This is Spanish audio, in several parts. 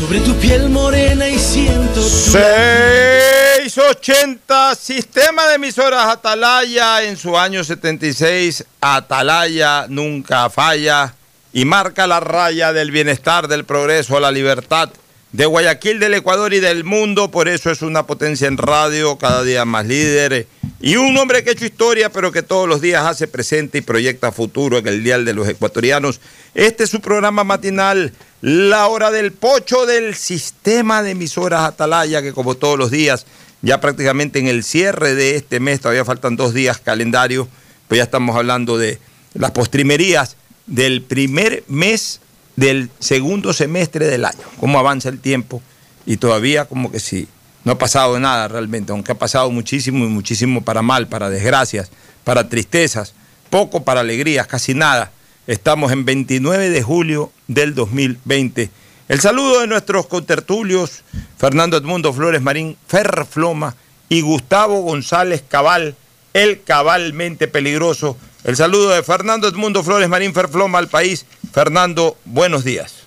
sobre tu piel morena y siento tu 680 Sistema de emisoras Atalaya en su año 76. Atalaya nunca falla y marca la raya del bienestar, del progreso, la libertad de Guayaquil, del Ecuador y del mundo. Por eso es una potencia en radio, cada día más líder. Y un hombre que ha hecho historia, pero que todos los días hace presente y proyecta futuro en el Dial de los Ecuatorianos. Este es su programa matinal, La Hora del Pocho del Sistema de Emisoras Atalaya, que como todos los días, ya prácticamente en el cierre de este mes, todavía faltan dos días calendario, pues ya estamos hablando de las postrimerías del primer mes del segundo semestre del año, cómo avanza el tiempo y todavía como que sí, no ha pasado nada realmente, aunque ha pasado muchísimo y muchísimo para mal, para desgracias, para tristezas, poco para alegrías, casi nada. Estamos en 29 de julio del 2020. El saludo de nuestros contertulios, Fernando Edmundo Flores Marín, Ferfloma y Gustavo González Cabal, el cabalmente peligroso. El saludo de Fernando Edmundo Flores Marín Ferfloma al país. Fernando, buenos días.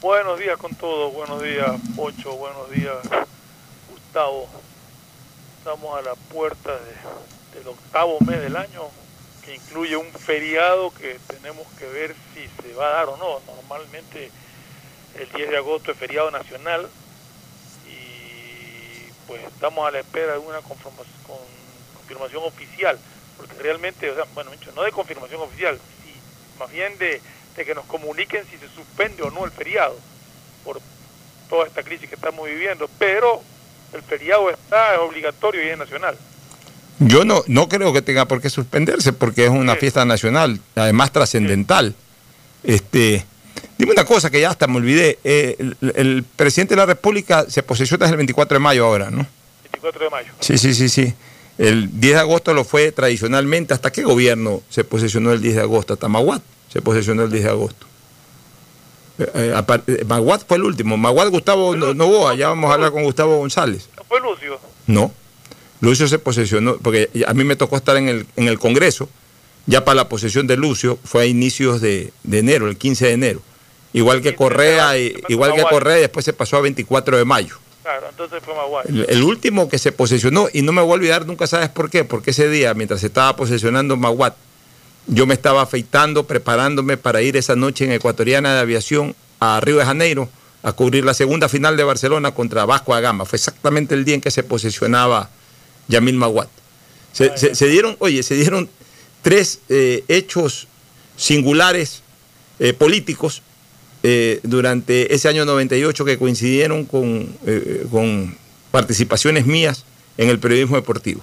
Buenos días con todos, buenos días Pocho, buenos días Gustavo. Estamos a la puerta de- del octavo mes del año, que incluye un feriado que tenemos que ver si se va a dar o no. Normalmente el 10 de agosto es feriado nacional y pues estamos a la espera de una conforma- con- confirmación oficial, porque realmente, o sea, bueno, no de confirmación oficial, sí, más bien de, de que nos comuniquen si se suspende o no el feriado por toda esta crisis que estamos viviendo, pero el feriado está, es obligatorio y es nacional. Yo no, no creo que tenga por qué suspenderse porque es una Sí. fiesta nacional, además trascendental. Este, dime una cosa que ya hasta me olvidé. eh, el, el presidente de la República se posesiona el 24 de mayo ahora, ¿no? 24 de mayo. Sí, sí, sí, sí. El 10 de agosto lo fue tradicionalmente. ¿Hasta qué gobierno se posesionó el 10 de agosto? Hasta Maguat se posesionó el 10 de agosto. Eh, eh, eh, Maguat fue el último. Maguat Gustavo No- Novoa. Ya vamos a hablar con Gustavo González. ¿No fue Lucio? No. Lucio se posesionó, porque a mí me tocó estar en el, en el Congreso, ya para la posesión de Lucio, fue a inicios de, de enero, el 15 de enero. Igual que 15 de Correa, y- igual que Maguad. Correa, después se pasó a 24 de mayo. Claro, entonces fue Maguay. El, el último que se posesionó, y no me voy a olvidar nunca, ¿sabes por qué? Porque ese día, mientras se estaba posesionando Maguat, yo me estaba afeitando, preparándome para ir esa noche en Ecuatoriana de Aviación a Río de Janeiro a cubrir la segunda final de Barcelona contra Vasco da Gama. Fue exactamente el día en que se posesionaba Yamil Maguat. Se, dieron, oye, se dieron tres eh, hechos singulares eh, políticos eh, durante ese año 98 que coincidieron con, con participaciones mías en el periodismo deportivo.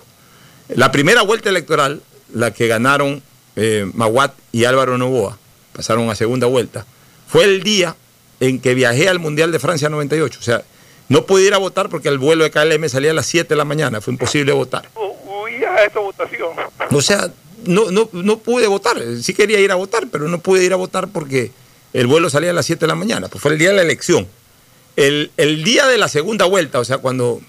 La primera vuelta electoral, la que ganaron eh, Maguat y Álvaro Novoa, pasaron a segunda vuelta, fue el día en que viajé al Mundial de Francia 98. O sea, no pude ir a votar porque el vuelo de KLM salía a las 7 de la mañana, fue imposible votar. Hu- Huías a esa votación. O sea, no, no, no pude votar. Sí quería ir a votar, pero no pude ir a votar porque el vuelo salía a las 7 de la mañana. Pues fue el día de la elección. El, el día de la segunda vuelta, o sea, cuando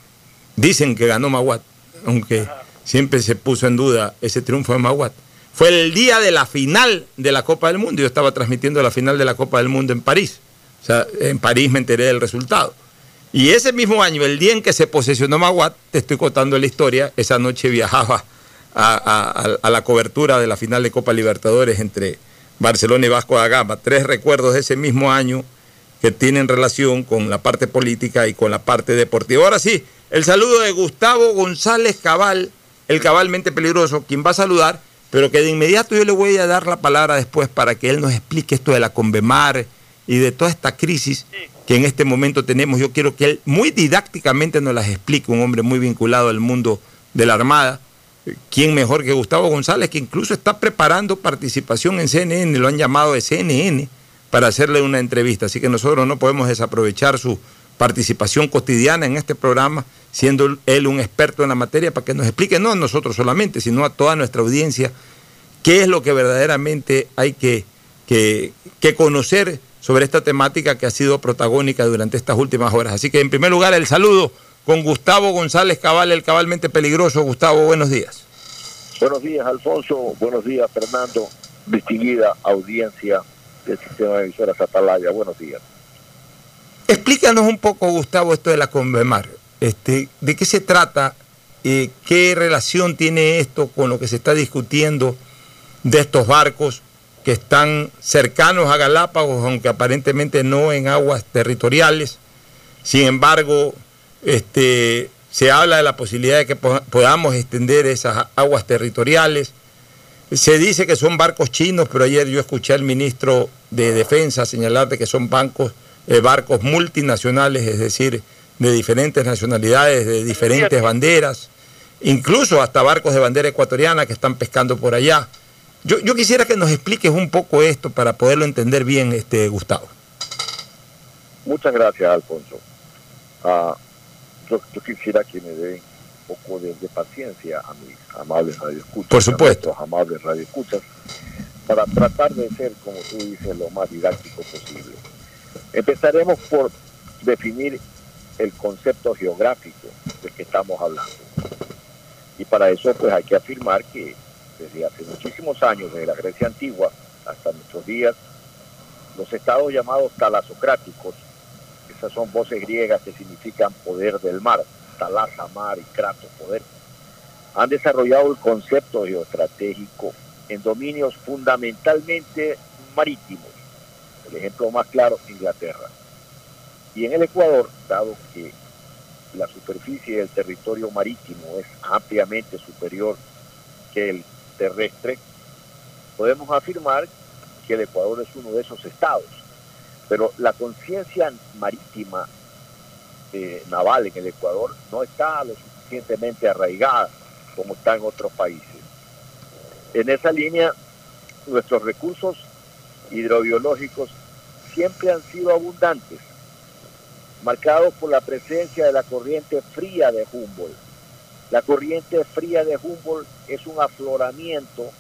dicen que ganó Maguat, aunque siempre se puso en duda ese triunfo de Maguat, fue el día de la final de la Copa del Mundo. Yo estaba transmitiendo la final de la Copa del Mundo en París. O sea, en París me enteré del resultado. Y ese mismo año, el día en que se posesionó Maguat, te estoy contando la historia, esa noche viajaba a, la cobertura de la final de Copa Libertadores entre Barcelona y Vasco da Gama. Tres recuerdos de ese mismo año que tienen relación con la parte política y con la parte deportiva. Ahora sí, el saludo de Gustavo González Cabal, el cabalmente peligroso, quien va a saludar, pero que de inmediato yo le voy a dar la palabra después para que él nos explique esto de la Convemar y de toda esta crisis que en este momento tenemos. Yo quiero que él muy didácticamente nos las explique, un hombre muy vinculado al mundo de la Armada. ¿Quién mejor que Gustavo González, que incluso está preparando participación en CNN, lo han llamado de CNN para hacerle una entrevista. Así que nosotros no podemos desaprovechar su participación cotidiana en este programa, siendo él un experto en la materia, para que nos explique, no a nosotros solamente, sino a toda nuestra audiencia, qué es lo que verdaderamente hay que, que, que conocer sobre esta temática que ha sido protagónica durante estas últimas horas. Así que en primer lugar el saludo con Gustavo González Cabal, el cabalmente peligroso. Gustavo, buenos días. Buenos días, Alfonso. Buenos días, Fernando. Distinguida audiencia del sistema de emisoras Atalaya. Buenos días. Explícanos un poco, Gustavo, esto de la Convemar. Este, ¿De qué se trata? Eh, ¿Qué relación tiene esto con lo que se está discutiendo de estos barcos que están cercanos a Galápagos, aunque aparentemente no en aguas territoriales? Sin embargo, este, se habla de la posibilidad de que po- podamos extender esas aguas territoriales. Se dice que son barcos chinos, pero ayer yo escuché al ministro de Defensa señalar de que son bancos, eh, barcos multinacionales, es decir, de diferentes nacionalidades, de diferentes banderas, incluso hasta barcos de bandera ecuatoriana que están pescando por allá. Yo, yo quisiera que nos expliques un poco esto para poderlo entender bien, este Gustavo. Muchas gracias, Alfonso. Ah, yo, yo quisiera que me den un poco de, de paciencia a mis amables radioescuchas. Por supuesto. A amables radioescuchas, para tratar de ser, como tú dices, lo más didáctico posible. Empezaremos por definir el concepto geográfico del que estamos hablando. Y para eso pues hay que afirmar que desde hace muchísimos años, desde la Grecia antigua hasta nuestros días, los estados llamados talasocráticos, esas son voces griegas que significan poder del mar, talasa, mar y kratos, poder, han desarrollado el concepto geoestratégico en dominios fundamentalmente marítimos. El ejemplo más claro, Inglaterra. Y en el Ecuador, dado que la superficie del territorio marítimo es ampliamente superior que el terrestre, podemos afirmar que el Ecuador es uno de esos estados. Pero la conciencia marítima eh, naval en el Ecuador no está lo suficientemente arraigada como está en otros países. En esa línea, nuestros recursos hidrobiológicos siempre han sido abundantes, marcados por la presencia de la corriente fría de Humboldt. La corriente fría de Humboldt es un afloramiento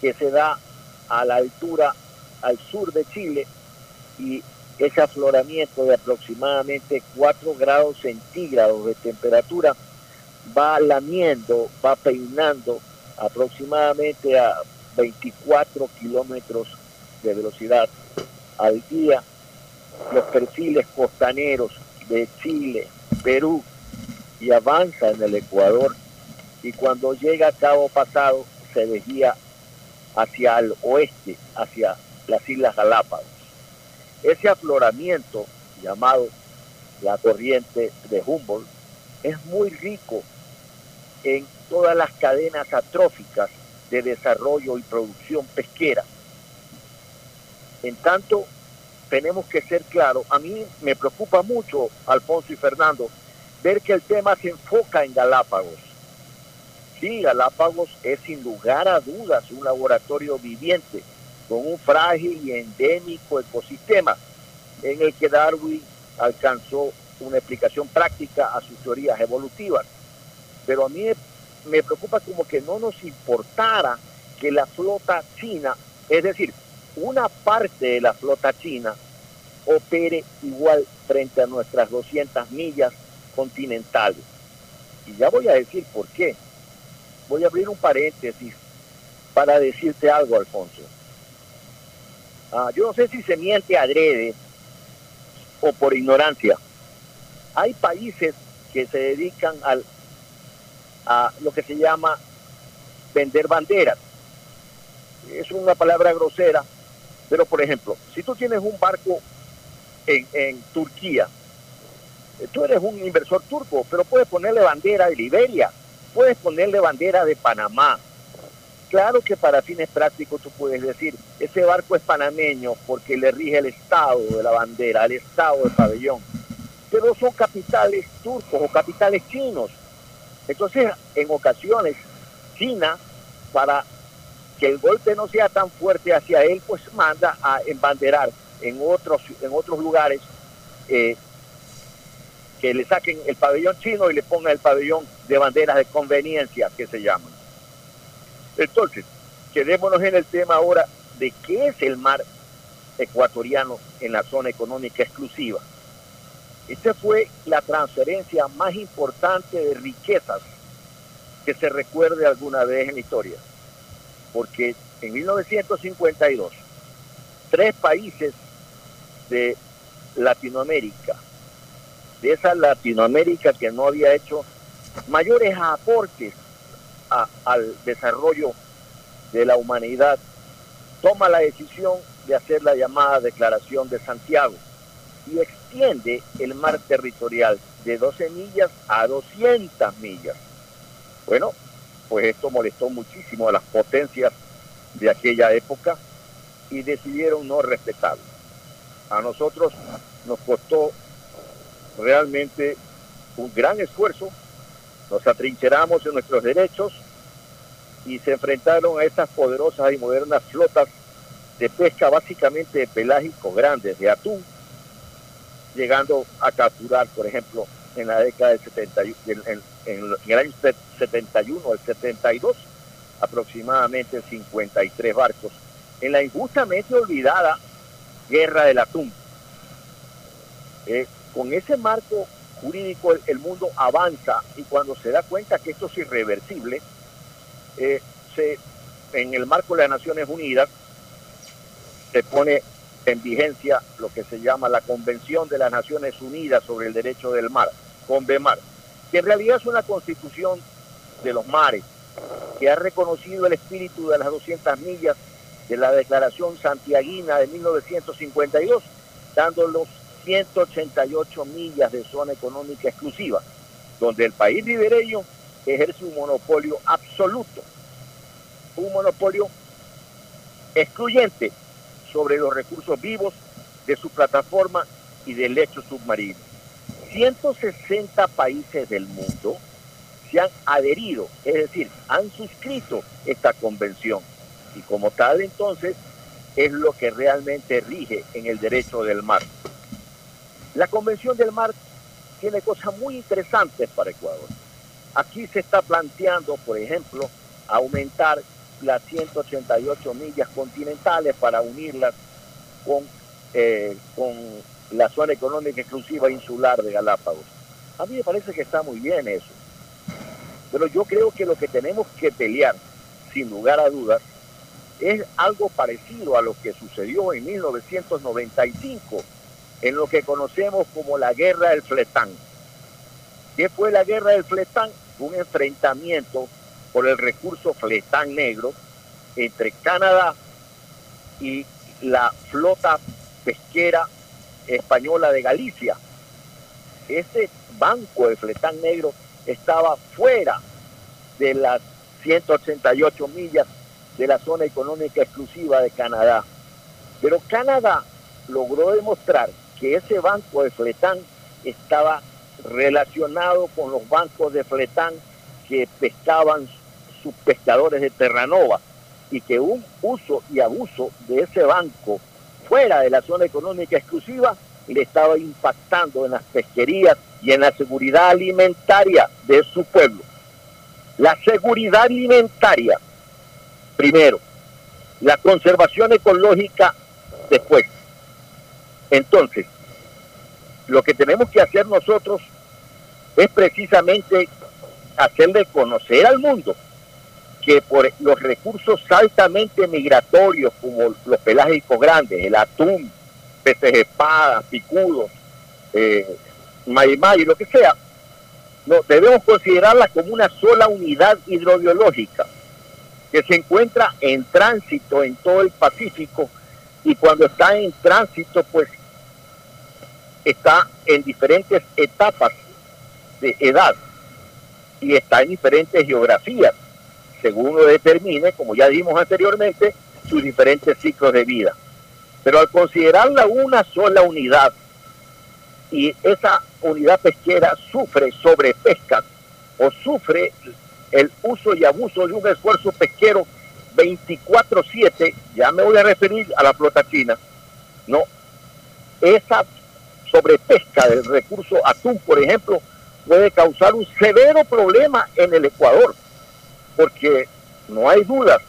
que se da a la altura al sur de Chile y ese afloramiento de aproximadamente 4 grados centígrados de temperatura va lamiendo, va peinando aproximadamente a 24 kilómetros de velocidad al día los perfiles costaneros de Chile, Perú y avanza en el Ecuador y cuando llega a Cabo Pasado se desvía hacia el oeste, hacia las Islas Galápagos. Ese afloramiento llamado la corriente de Humboldt es muy rico en todas las cadenas atróficas de desarrollo y producción pesquera. En tanto, tenemos que ser claros. A mí me preocupa mucho, Alfonso y Fernando, ver que el tema se enfoca en Galápagos. Sí, Galápagos es sin lugar a dudas un laboratorio viviente con un frágil y endémico ecosistema en el que Darwin alcanzó una explicación práctica a sus teorías evolutivas. Pero a mí me preocupa como que no nos importara que la flota china, es decir, una parte de la flota china opere igual frente a nuestras 200 millas continentales. Y ya voy a decir por qué. Voy a abrir un paréntesis para decirte algo, Alfonso. Ah, yo no sé si se miente adrede o por ignorancia. Hay países que se dedican al, a lo que se llama vender banderas. Es una palabra grosera, pero por ejemplo, si tú tienes un barco en, en Turquía, eh, tú eres un inversor turco, pero puedes ponerle bandera de Liberia, puedes ponerle bandera de Panamá. Claro que para fines prácticos tú puedes decir, ese barco es panameño porque le rige el estado de la bandera, el estado del pabellón. Pero son capitales turcos o capitales chinos. Entonces, en ocasiones, China, para que el golpe no sea tan fuerte hacia él, pues manda a embanderar en otros, en otros lugares eh, que le saquen el pabellón chino y le pongan el pabellón de banderas de conveniencia que se llaman. Entonces, quedémonos en el tema ahora de qué es el mar ecuatoriano en la zona económica exclusiva. Esta fue la transferencia más importante de riquezas que se recuerde alguna vez en la historia. Porque en 1952, tres países de Latinoamérica, de esa Latinoamérica que no había hecho mayores aportes al desarrollo de la humanidad, toma la decisión de hacer la llamada Declaración de Santiago y extiende el mar territorial de 12 millas a 200 millas. Bueno, pues esto molestó muchísimo a las potencias de aquella época y decidieron no respetarlo. A nosotros nos costó realmente un gran esfuerzo, nos atrincheramos en nuestros derechos y se enfrentaron a estas poderosas y modernas flotas de pesca básicamente de pelágicos grandes, de atún, llegando a capturar, por ejemplo, en la década del 71, en, el año 71 el 72, aproximadamente 53 barcos, en la injustamente olvidada guerra del atún. Eh, con ese marco jurídico el, mundo avanza y cuando se da cuenta que esto es irreversible, eh, en el marco de las Naciones Unidas se pone en vigencia lo que se llama la Convención de las Naciones Unidas sobre el Derecho del Mar, CONVEMAR, que en realidad es una constitución de los mares, que ha reconocido el espíritu de las 200 millas de la Declaración Santiaguina de 1952, dando los 188 millas de zona económica exclusiva, donde el país ribereño ejerce un monopolio absoluto, un monopolio excluyente sobre los recursos vivos de su plataforma y del lecho submarino. 160 países del mundo se han adherido, es decir, han suscrito esta convención y como tal entonces es lo que realmente rige en el derecho del mar. La Convención del Mar tiene cosas muy interesantes para Ecuador. Aquí se está planteando, por ejemplo, aumentar las 188 millas continentales para unirlas con, eh, con la zona económica exclusiva insular de Galápagos. A mí me parece que está muy bien eso. Pero yo creo que lo que tenemos que pelear, sin lugar a dudas, es algo parecido a lo que sucedió en 1995 en lo que conocemos como la guerra del fletán. ¿Qué fue la guerra del fletán? Un enfrentamiento por el recurso fletán negro entre Canadá y la flota pesquera española de Galicia. Ese banco de fletán negro estaba fuera de las 188 millas de la zona económica exclusiva de Canadá. Pero Canadá logró demostrar que ese banco de Fletán estaba relacionado con los bancos de Fletán que pescaban sus pescadores de Terranova y que un uso y abuso de ese banco fuera de la zona económica exclusiva le estaba impactando en las pesquerías y en la seguridad alimentaria de su pueblo. La seguridad alimentaria, primero, la conservación ecológica después. Entonces, lo que tenemos que hacer nosotros es precisamente hacerle conocer al mundo que por los recursos altamente migratorios como los pelágicos grandes, el atún, peces espadas, picudos, eh, lo que sea, no, debemos considerarla como una sola unidad hidrobiológica que se encuentra en tránsito en todo el Pacífico y cuando está en tránsito pues está en diferentes etapas de edad y está en diferentes geografías según lo determine, como ya dijimos anteriormente, sus diferentes ciclos de vida. Pero al considerarla una sola unidad y esa unidad pesquera sufre sobrepesca o sufre el uso y abuso de un esfuerzo pesquero 24/7, ya me voy a referir a la flota china, no, esa sobrepesca del recurso atún, por ejemplo, puede causar un severo problema en el Ecuador porque no hay duda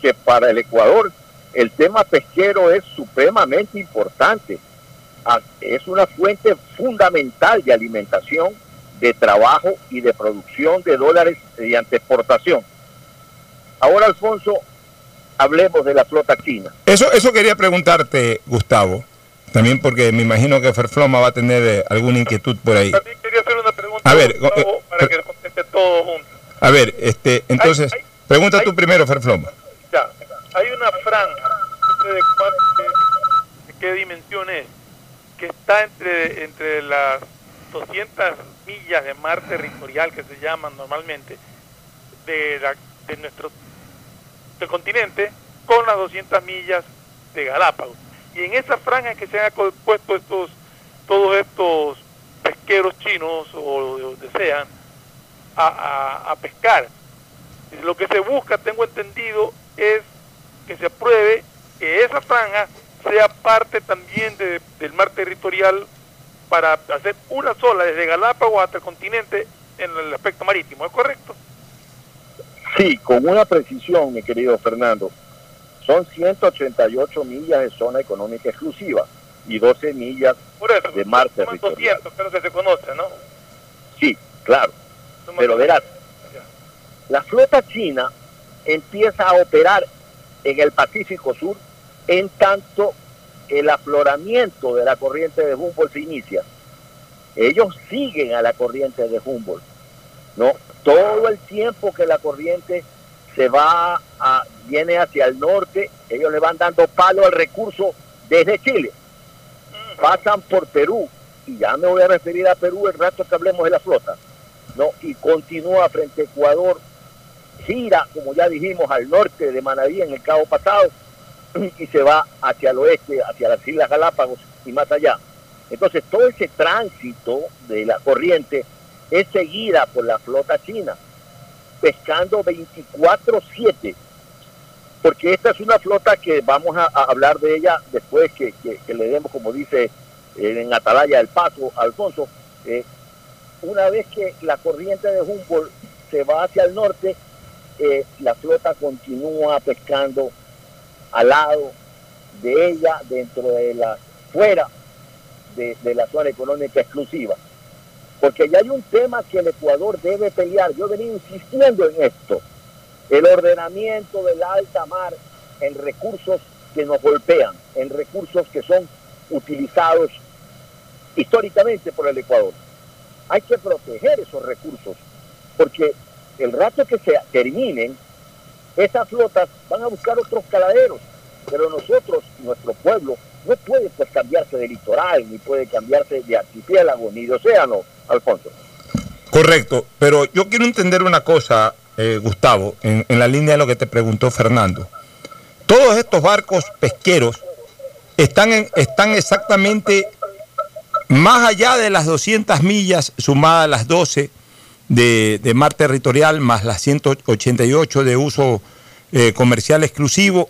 que para el Ecuador el tema pesquero es supremamente importante. Ah, es una fuente fundamental de alimentación, de trabajo y de producción de dólares mediante exportación. Ahora, Alfonso, hablemos de la flota china. Eso, eso quería preguntarte, Gustavo. También porque me imagino que Ferfloma va a tener eh, alguna inquietud por ahí. También quería hacer una pregunta a ver, eh, para que conteste todo junto. A ver, este, entonces, pregunta tú primero, Ferfloma. Ya, hay una franja, de, qué dimensión es, que está entre, entre las 200 millas de mar territorial que se llaman normalmente de, de nuestro del continente con las 200 millas de Galápagos. Y en esa franja que se han puesto estos todos estos pesqueros chinos o de donde sean a, pescar. Lo que se busca, tengo entendido, es que se apruebe que esa franja sea parte también del mar territorial para hacer una sola desde Galápagos hasta el continente en el aspecto marítimo, ¿es correcto? Sí, con una precisión, mi querido Fernando. Son 188 millas de zona económica exclusiva y 12 millas de mar territorial. 200, creo que se conoce, ¿no? Sí, claro. Pero verás, la flota china empieza a operar en el Pacífico Sur en tanto el afloramiento de la corriente de Humboldt se inicia. Ellos siguen a la corriente de Humboldt. ¿no? Todo el tiempo que la corriente se va a, viene hacia el norte, ellos le van dando palo al recurso desde Chile. Pasan por Perú, y ya me voy a referir a Perú el rato que hablemos de la flota ¿no? y continúa frente a Ecuador, gira, como ya dijimos, al norte de Manaví en el cabo pasado y se va hacia el oeste, hacia las Islas Galápagos y más allá. Entonces todo ese tránsito de la corriente es seguida por la flota china, pescando 24/7, porque esta es una flota que vamos a, hablar de ella después que, le demos, como dice en Atalaya del Paso, Alfonso, eh, una vez que la corriente de Humboldt se va hacia el norte, eh, la flota continúa pescando al lado de ella, dentro de la, fuera de, la zona económica exclusiva. Porque ya hay un tema que el Ecuador debe pelear. Yo he venido insistiendo en esto. El ordenamiento de la alta mar en recursos que nos golpean, en recursos que son utilizados históricamente por el Ecuador hay que proteger esos recursos, porque el rato que se terminen, esas flotas van a buscar otros caladeros, pero nosotros, nuestro pueblo, no puede pues cambiarse de litoral, ni puede cambiarse de archipiélago, ni de océano, Alfonso. Correcto, pero yo quiero entender una cosa, eh, Gustavo, en, en la línea de lo que te preguntó Fernando. Todos estos barcos pesqueros están, en- están exactamente más allá de las 200 millas, sumadas a las 12 de, de mar territorial, más las 188 de uso eh, comercial exclusivo,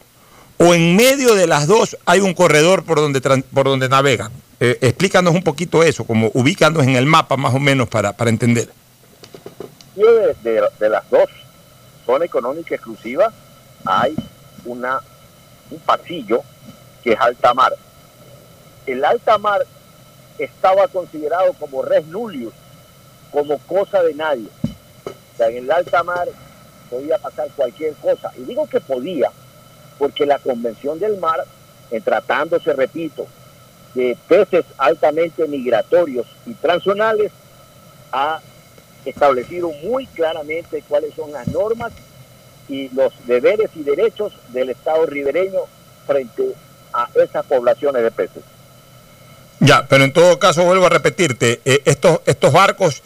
o en medio de las dos hay un corredor por donde, por donde navegan. Eh, explícanos un poquito eso, como ubícanos en el mapa más o menos para, para entender. De, de- de las dos zona económica exclusiva hay una un pasillo que es alta mar. El alta mar estaba considerado como res nullius, como cosa de nadie. O sea, en el alta mar podía pasar cualquier cosa. Y digo que podía, porque la Convención del Mar, en tratándose, repito, de peces altamente migratorios y transionales, ha establecido muy claramente cuáles son las normas y los deberes y derechos del Estado ribereño frente a esas poblaciones de peces. Ya, pero en todo caso vuelvo a repetirte, eh, estos, estos barcos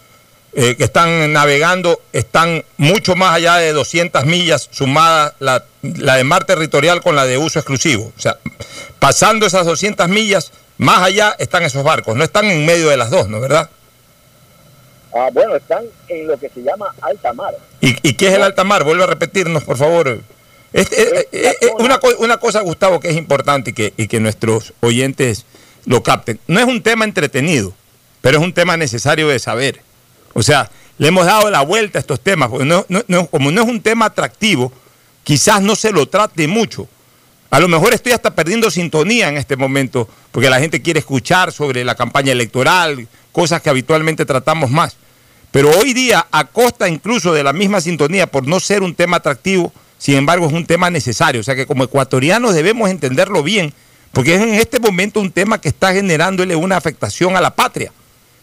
eh, que están navegando están mucho más allá de 200 millas sumada la, la de mar territorial con la de uso exclusivo. O sea, pasando esas 200 millas, más allá están esos barcos, no están en medio de las dos, ¿no es verdad? Ah, bueno, están en lo que se llama alta mar. ¿Y, y qué es el alta mar? Vuelve a repetirnos, por favor. Este, eh, eh, eh, una, una cosa, Gustavo, que es importante y que, y que nuestros oyentes lo capten. No es un tema entretenido, pero es un tema necesario de saber. O sea, le hemos dado la vuelta a estos temas, porque no, no- no- como no es un tema atractivo, quizás no se lo trate mucho. A lo mejor estoy hasta perdiendo sintonía en este momento, porque la gente quiere escuchar sobre la campaña electoral, cosas que habitualmente tratamos más. Pero hoy día, a costa incluso de la misma sintonía, por no ser un tema atractivo, sin embargo es un tema necesario. O sea que como ecuatorianos debemos entenderlo bien, porque es en este momento un tema que está generándole una afectación a la patria.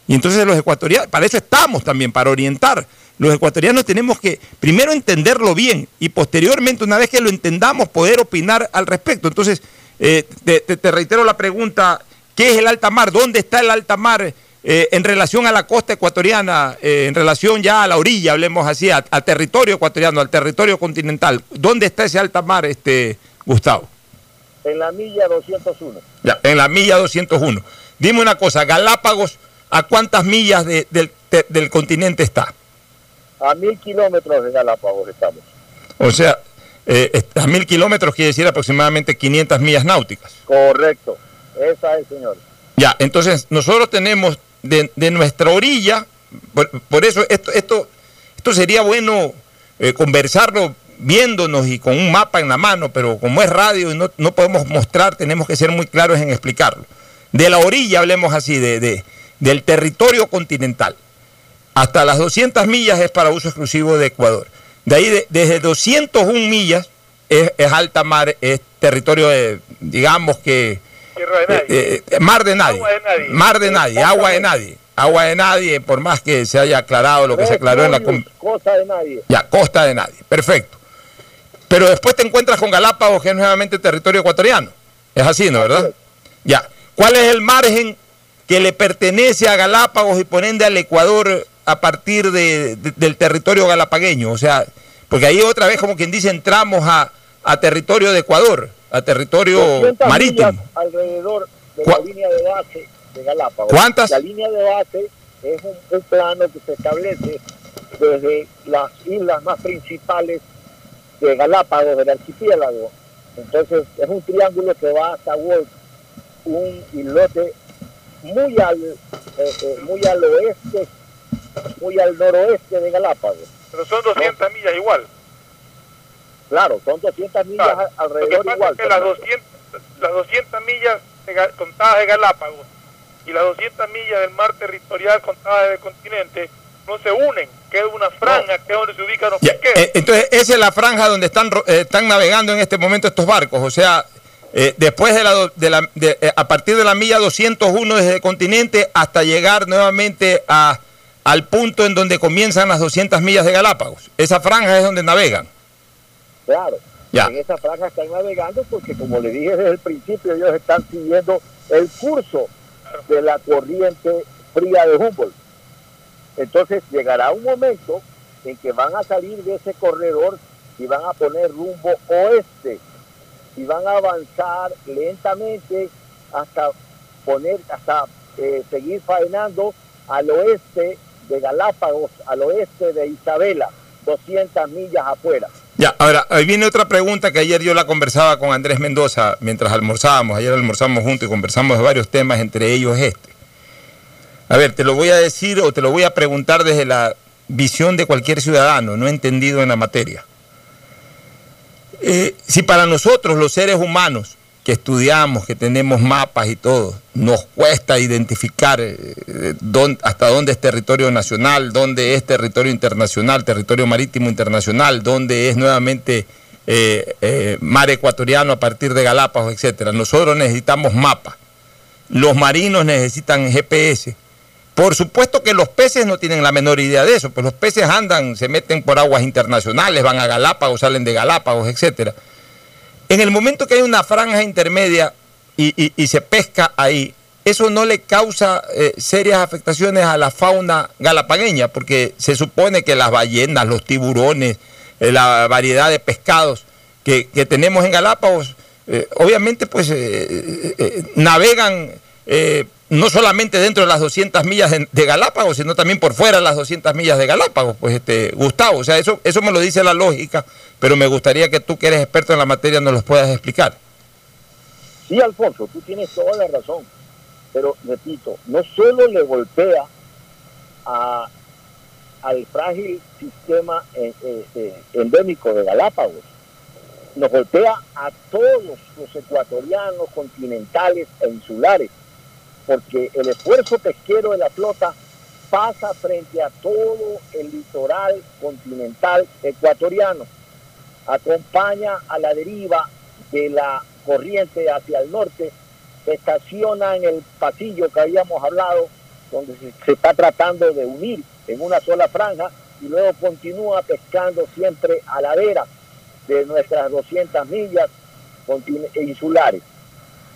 Y entonces los ecuatorianos, para eso estamos también, para orientar. Los ecuatorianos tenemos que primero entenderlo bien y posteriormente, una vez que lo entendamos, poder opinar al respecto. Entonces, eh, te, te- te reitero la pregunta, ¿qué es el alta mar? ¿Dónde está el alta mar eh, en relación a la costa ecuatoriana, eh, en relación ya a la orilla, hablemos así, al territorio ecuatoriano, al territorio continental? ¿Dónde está ese alta mar, este, Gustavo? En la milla 201. Ya, en la milla 201. Dime una cosa, Galápagos, ¿a cuántas millas de- del, te- del continente está? A mil kilómetros de Galápagos estamos. O sea, eh, a mil kilómetros quiere decir aproximadamente 500 millas náuticas. Correcto. Esa es, señor. Ya, entonces nosotros tenemos de, de nuestra orilla, por, por eso esto, esto, esto sería bueno eh, conversarlo viéndonos y con un mapa en la mano, pero como es radio y no, no podemos mostrar, tenemos que ser muy claros en explicarlo. De la orilla, hablemos así, de, de- del territorio continental, hasta las 200 millas es para uso exclusivo de Ecuador. De ahí, de- desde 201 millas es, es alta mar, es territorio, de, digamos que... Tierra de nadie. Eh, eh, mar de nadie. Agua de nadie. Mar de nadie, agua de nadie. Agua de nadie, por más que se haya aclarado lo que se aclaró en la... Cosa de nadie. Ya, costa de nadie. Perfecto. Pero después te encuentras con Galápagos, que es nuevamente territorio ecuatoriano. Es así, ¿no? ¿Verdad? Ya. ¿Cuál es el margen que le pertenece a Galápagos y por ende al Ecuador a partir de- de- del territorio galapagueño? O sea, porque ahí otra vez, como quien dice, entramos a, a territorio de Ecuador, a territorio 200 marítimo. alrededor de ¿Cuá- la línea de base de Galápagos. ¿Cuántas? La línea de base es un, un plano que se establece desde las islas más principales de Galápagos, del archipiélago. Entonces es un triángulo que va hasta Wolf, un islote muy al, eh, eh, muy al oeste, muy al noroeste de Galápagos. Pero son 200 millas igual. Claro, son 200 millas Claro. a- Lo que alrededor pasa igual. es que las Fernando. 200, las 200 millas de contadas de Galápagos y las 200 millas del mar territorial contadas del continente no se unen. Queda una franja que es donde se ubican los Ya, pesqueros. eh, entonces, esa es la franja donde están, ro- eh, están navegando en este momento estos barcos. O sea, eh, después de la, do- de la- de- eh, a partir de la milla 201 desde el continente hasta llegar nuevamente a, al punto en donde comienzan las 200 millas de Galápagos. Esa franja es donde navegan. Claro. Ya. En esa franja están navegando porque, como le dije desde el principio, ellos están siguiendo el curso de la corriente fría de Humboldt. Entonces llegará un momento en que van a salir de ese corredor y van a poner rumbo oeste y van a avanzar lentamente hasta poner, hasta eh, seguir faenando al oeste de Galápagos, al oeste de Isabela, 200 millas afuera. Ya, ahora, ahí viene otra pregunta que ayer yo la conversaba con Andrés Mendoza mientras almorzábamos. Ayer almorzamos juntos y conversamos de varios temas, entre ellos este. A ver, te lo voy a decir o te lo voy a preguntar desde la visión de cualquier ciudadano, no entendido en la materia. Eh, si para nosotros los seres humanos que estudiamos, que tenemos mapas y todo, nos cuesta identificar eh, hasta dónde es territorio nacional, dónde es territorio internacional, territorio marítimo internacional, dónde es nuevamente eh, mar ecuatoriano a partir de Galápagos, etcétera. Nosotros necesitamos mapas. Los marinos necesitan GPS por supuesto que los peces no tienen la menor idea de eso, pues los peces andan, se meten por aguas internacionales, van a Galápagos, salen de Galápagos, etc. En el momento que hay una franja intermedia y, se pesca ahí, eso no le causa eh, serias afectaciones a la fauna galapagueña, porque se supone que las ballenas, los tiburones, eh, la variedad de pescados que, tenemos en Galápagos, eh, obviamente pues navegan no solamente dentro de las 200 millas de, Galápagos, sino también por fuera de las 200 millas de Galápagos, pues este, Gustavo, o sea, eso, eso me lo dice la lógica, pero me gustaría que tú que eres experto en la materia nos lo puedas explicar. Sí, Alfonso, tú tienes toda la razón, pero repito, no solo le golpea a, al frágil sistema eh, eh, eh, endémico de Galápagos, nos golpea a todos los ecuatorianos continentales e insulares porque el esfuerzo pesquero de la flota pasa frente a todo el litoral continental ecuatoriano, acompaña a la deriva de la corriente hacia el norte, se estaciona en el pasillo que habíamos hablado, donde se, está tratando de unir en una sola franja y luego continúa pescando siempre a la vera de nuestras 200 millas insulares.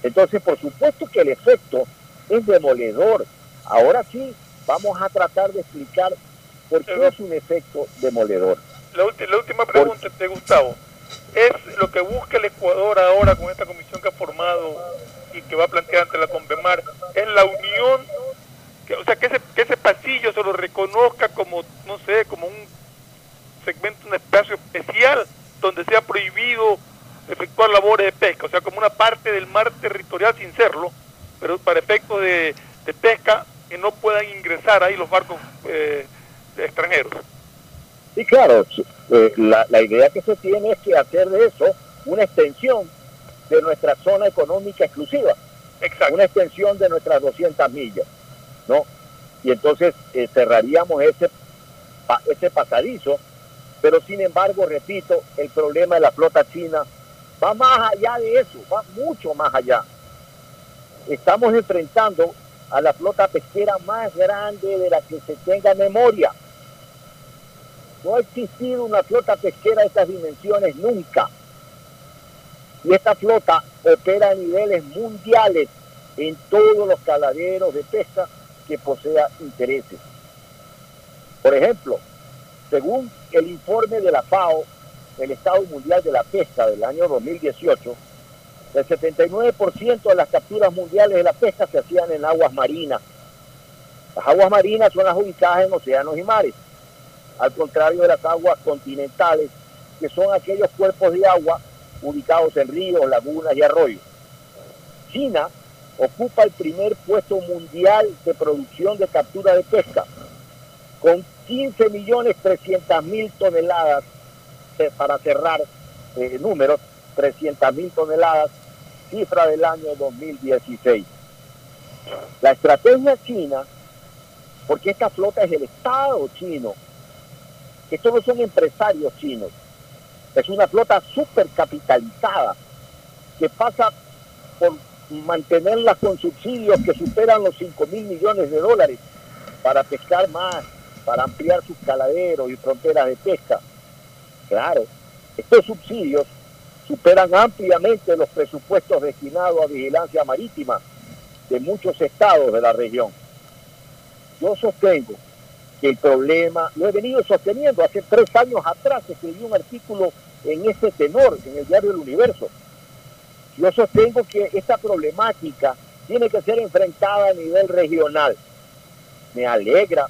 Entonces, por supuesto que el efecto es demoledor. Ahora sí, vamos a tratar de explicar por qué es un efecto demoledor. La, última pregunta de Gustavo. ¿Es lo que busca el Ecuador ahora con esta comisión que ha formado y que va a plantear ante la Convemar? ¿Es la unión? Que, o sea, que ese, que ese pasillo se lo reconozca como, no sé, como un segmento, un espacio especial donde sea prohibido efectuar labores de pesca, o sea, como una parte del mar territorial sin serlo, pero para efectos de, pesca que no puedan ingresar ahí los barcos eh, extranjeros. Sí, claro, eh, la, la idea que se tiene es que hacer de eso una extensión de nuestra zona económica exclusiva. Exacto. Una extensión de nuestras 200 millas, ¿no? Y entonces eh, cerraríamos ese, ese pasadizo, pero sin embargo, repito, el problema de la flota china va más allá de eso, va mucho más allá estamos enfrentando a la flota pesquera más grande de la que se tenga memoria. No ha existido una flota pesquera de estas dimensiones nunca. Y esta flota opera a niveles mundiales en todos los caladeros de pesca que posea intereses. Por ejemplo, según el informe de la FAO, el Estado Mundial de la Pesca del año 2018, el 79% de las capturas mundiales de la pesca se hacían en aguas marinas. Las aguas marinas son las ubicadas en océanos y mares, al contrario de las aguas continentales, que son aquellos cuerpos de agua ubicados en ríos, lagunas y arroyos. China ocupa el primer puesto mundial de producción de captura de pesca, con 15.300.000 toneladas, eh, para cerrar eh, números, 300.000 toneladas cifra del año 2016. La estrategia china, porque esta flota es el Estado chino, estos no son empresarios chinos, es una flota supercapitalizada que pasa por mantenerla con subsidios que superan los 5 mil millones de dólares para pescar más, para ampliar sus caladeros y fronteras de pesca. Claro, estos subsidios superan ampliamente los presupuestos destinados a vigilancia marítima de muchos estados de la región. Yo sostengo que el problema, lo he venido sosteniendo, hace tres años atrás escribí un artículo en ese tenor, en el diario El Universo. Yo sostengo que esta problemática tiene que ser enfrentada a nivel regional. Me alegra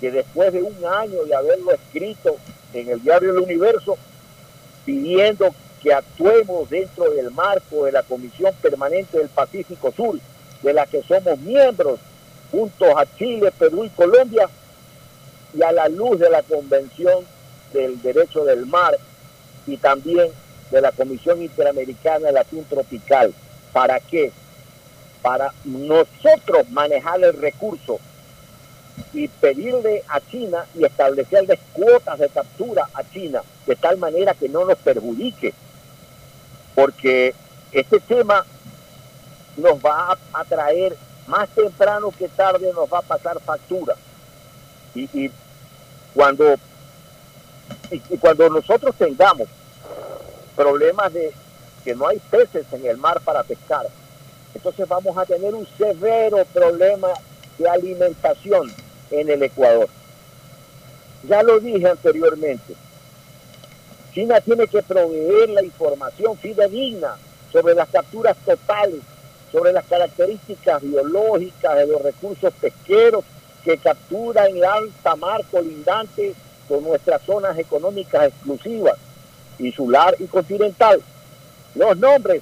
que después de un año de haberlo escrito en el diario El Universo, pidiendo que actuemos dentro del marco de la Comisión Permanente del Pacífico Sur, de la que somos miembros, juntos a Chile, Perú y Colombia, y a la luz de la Convención del Derecho del Mar y también de la Comisión Interamericana del Atún Tropical. ¿Para qué? Para nosotros manejar el recurso y pedirle a China y establecerles cuotas de captura a China de tal manera que no nos perjudique. Porque este tema nos va a, traer más temprano que tarde, nos va a pasar factura. Y, cuando, y cuando nosotros tengamos problemas de que no hay peces en el mar para pescar, entonces vamos a tener un severo problema de alimentación en el Ecuador. Ya lo dije anteriormente, China tiene que proveer la información fidedigna sobre las capturas totales, sobre las características biológicas de los recursos pesqueros que captura en la alta mar colindante con nuestras zonas económicas exclusivas, insular y continental. Los nombres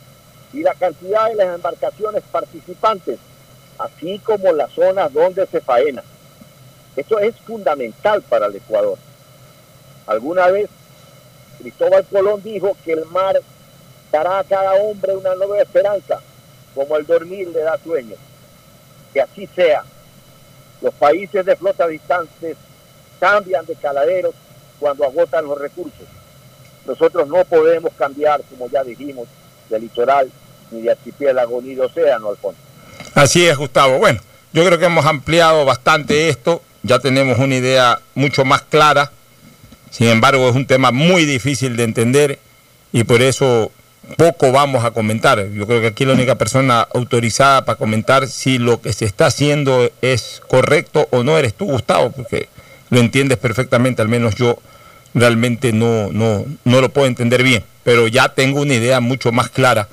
y la cantidad de las embarcaciones participantes, así como las zonas donde se faena. Esto es fundamental para el Ecuador. Alguna vez Cristóbal Colón dijo que el mar dará a cada hombre una nueva esperanza, como el dormir le da sueño. Que así sea. Los países de flota distantes cambian de caladeros cuando agotan los recursos. Nosotros no podemos cambiar, como ya dijimos, de litoral, ni de archipiélago, ni de océano, Alfonso. Así es, Gustavo. Bueno, yo creo que hemos ampliado bastante esto ya tenemos una idea mucho más clara. Sin embargo, es un tema muy difícil de entender y por eso poco vamos a comentar. Yo creo que aquí la única persona autorizada para comentar si lo que se está haciendo es correcto o no eres tú, Gustavo, porque lo entiendes perfectamente, al menos yo realmente no, no, no lo puedo entender bien, pero ya tengo una idea mucho más clara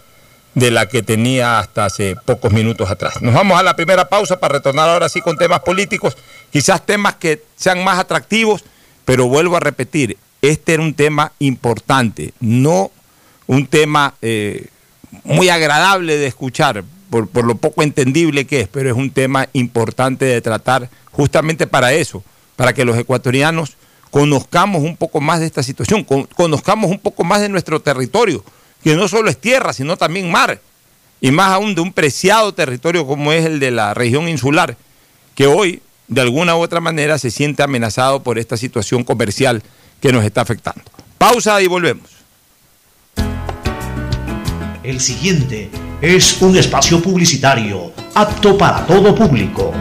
de la que tenía hasta hace pocos minutos atrás. Nos vamos a la primera pausa para retornar ahora sí con temas políticos, quizás temas que sean más atractivos, pero vuelvo a repetir, este era un tema importante, no un tema eh, muy agradable de escuchar, por, por, lo poco entendible que es, pero es un tema importante de tratar justamente para eso, para que los ecuatorianos conozcamos un poco más de esta situación, conozcamos un poco más de nuestro territorio que no solo es tierra, sino también mar, y más aún de un preciado territorio como es el de la región insular, que hoy, de alguna u otra manera, se siente amenazado por esta situación comercial que nos está afectando. Pausa y volvemos. El siguiente es un espacio publicitario apto para todo público.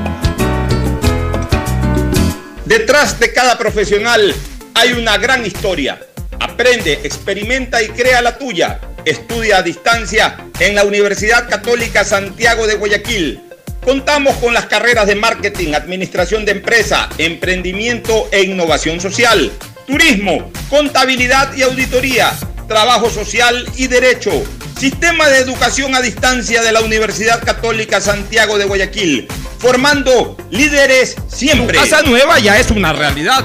Detrás de cada profesional hay una gran historia. Aprende, experimenta y crea la tuya. Estudia a distancia en la Universidad Católica Santiago de Guayaquil. Contamos con las carreras de marketing, administración de empresa, emprendimiento e innovación social, turismo, contabilidad y auditoría, trabajo social y derecho. Sistema de educación a distancia de la Universidad Católica Santiago de Guayaquil formando líderes siempre. Tu casa nueva ya es una realidad.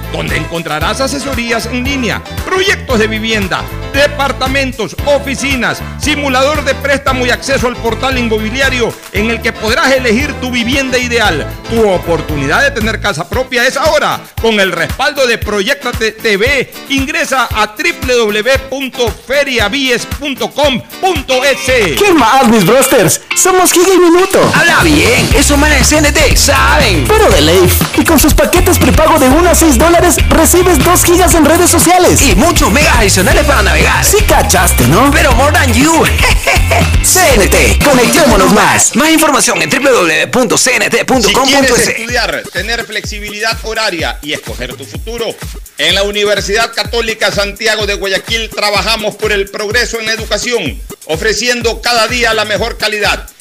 donde encontrarás asesorías en línea, proyectos de vivienda, departamentos, oficinas, simulador de préstamo y acceso al portal inmobiliario en el que podrás elegir tu vivienda ideal. Tu oportunidad de tener casa propia es ahora. Con el respaldo de Proyectate TV, ingresa a www.feriabies.com.es. ¿Qué más, mis brosters? Somos Giga y Minuto. Habla bien, eso manes CNT, saben. Pero de Leif. Y con sus paquetes prepago de 1 a 6 dólares, recibes 2 gigas en redes sociales. Y muchos megas adicionales para navegar. Sí cachaste, ¿no? Pero more than you. CNT, conectémonos más. Más información en www.cnt.com.es. Si quieres estudiar, tener flexibilidad horaria y escoger tu futuro, en la Universidad Católica Santiago de Guayaquil trabajamos por el progreso en la educación, ofreciendo cada día la mejor calidad.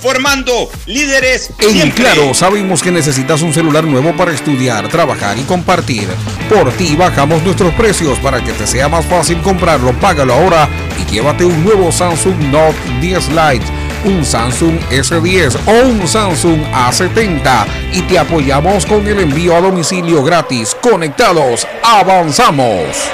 formando líderes. En siempre. Claro, sabemos que necesitas un celular nuevo para estudiar, trabajar y compartir. Por ti bajamos nuestros precios para que te sea más fácil comprarlo. Págalo ahora y llévate un nuevo Samsung Note 10 Lite, un Samsung S10 o un Samsung A70 y te apoyamos con el envío a domicilio gratis. Conectados, avanzamos.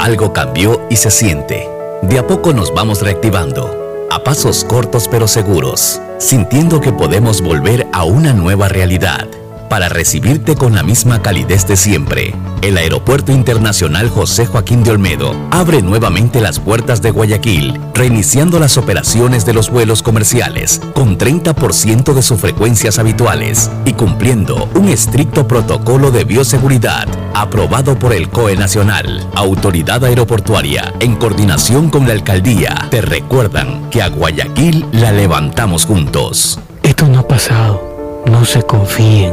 Algo cambió y se siente. De a poco nos vamos reactivando, a pasos cortos pero seguros, sintiendo que podemos volver a una nueva realidad. Para recibirte con la misma calidez de siempre, el Aeropuerto Internacional José Joaquín de Olmedo abre nuevamente las puertas de Guayaquil, reiniciando las operaciones de los vuelos comerciales con 30% de sus frecuencias habituales y cumpliendo un estricto protocolo de bioseguridad aprobado por el COE Nacional, Autoridad Aeroportuaria, en coordinación con la Alcaldía, te recuerdan que a Guayaquil la levantamos juntos. Esto no ha pasado, no se confíen.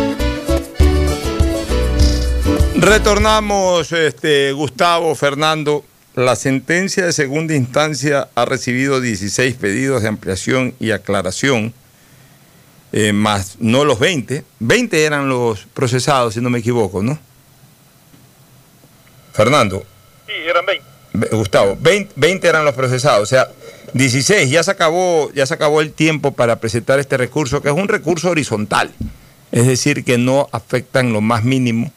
Retornamos, este, Gustavo, Fernando. La sentencia de segunda instancia ha recibido 16 pedidos de ampliación y aclaración, eh, más no los 20. 20 eran los procesados, si no me equivoco, ¿no? Fernando. Sí, eran 20. Gustavo, 20, 20 eran los procesados, o sea, 16, ya se acabó, ya se acabó el tiempo para presentar este recurso, que es un recurso horizontal, es decir, que no afecta en lo más mínimo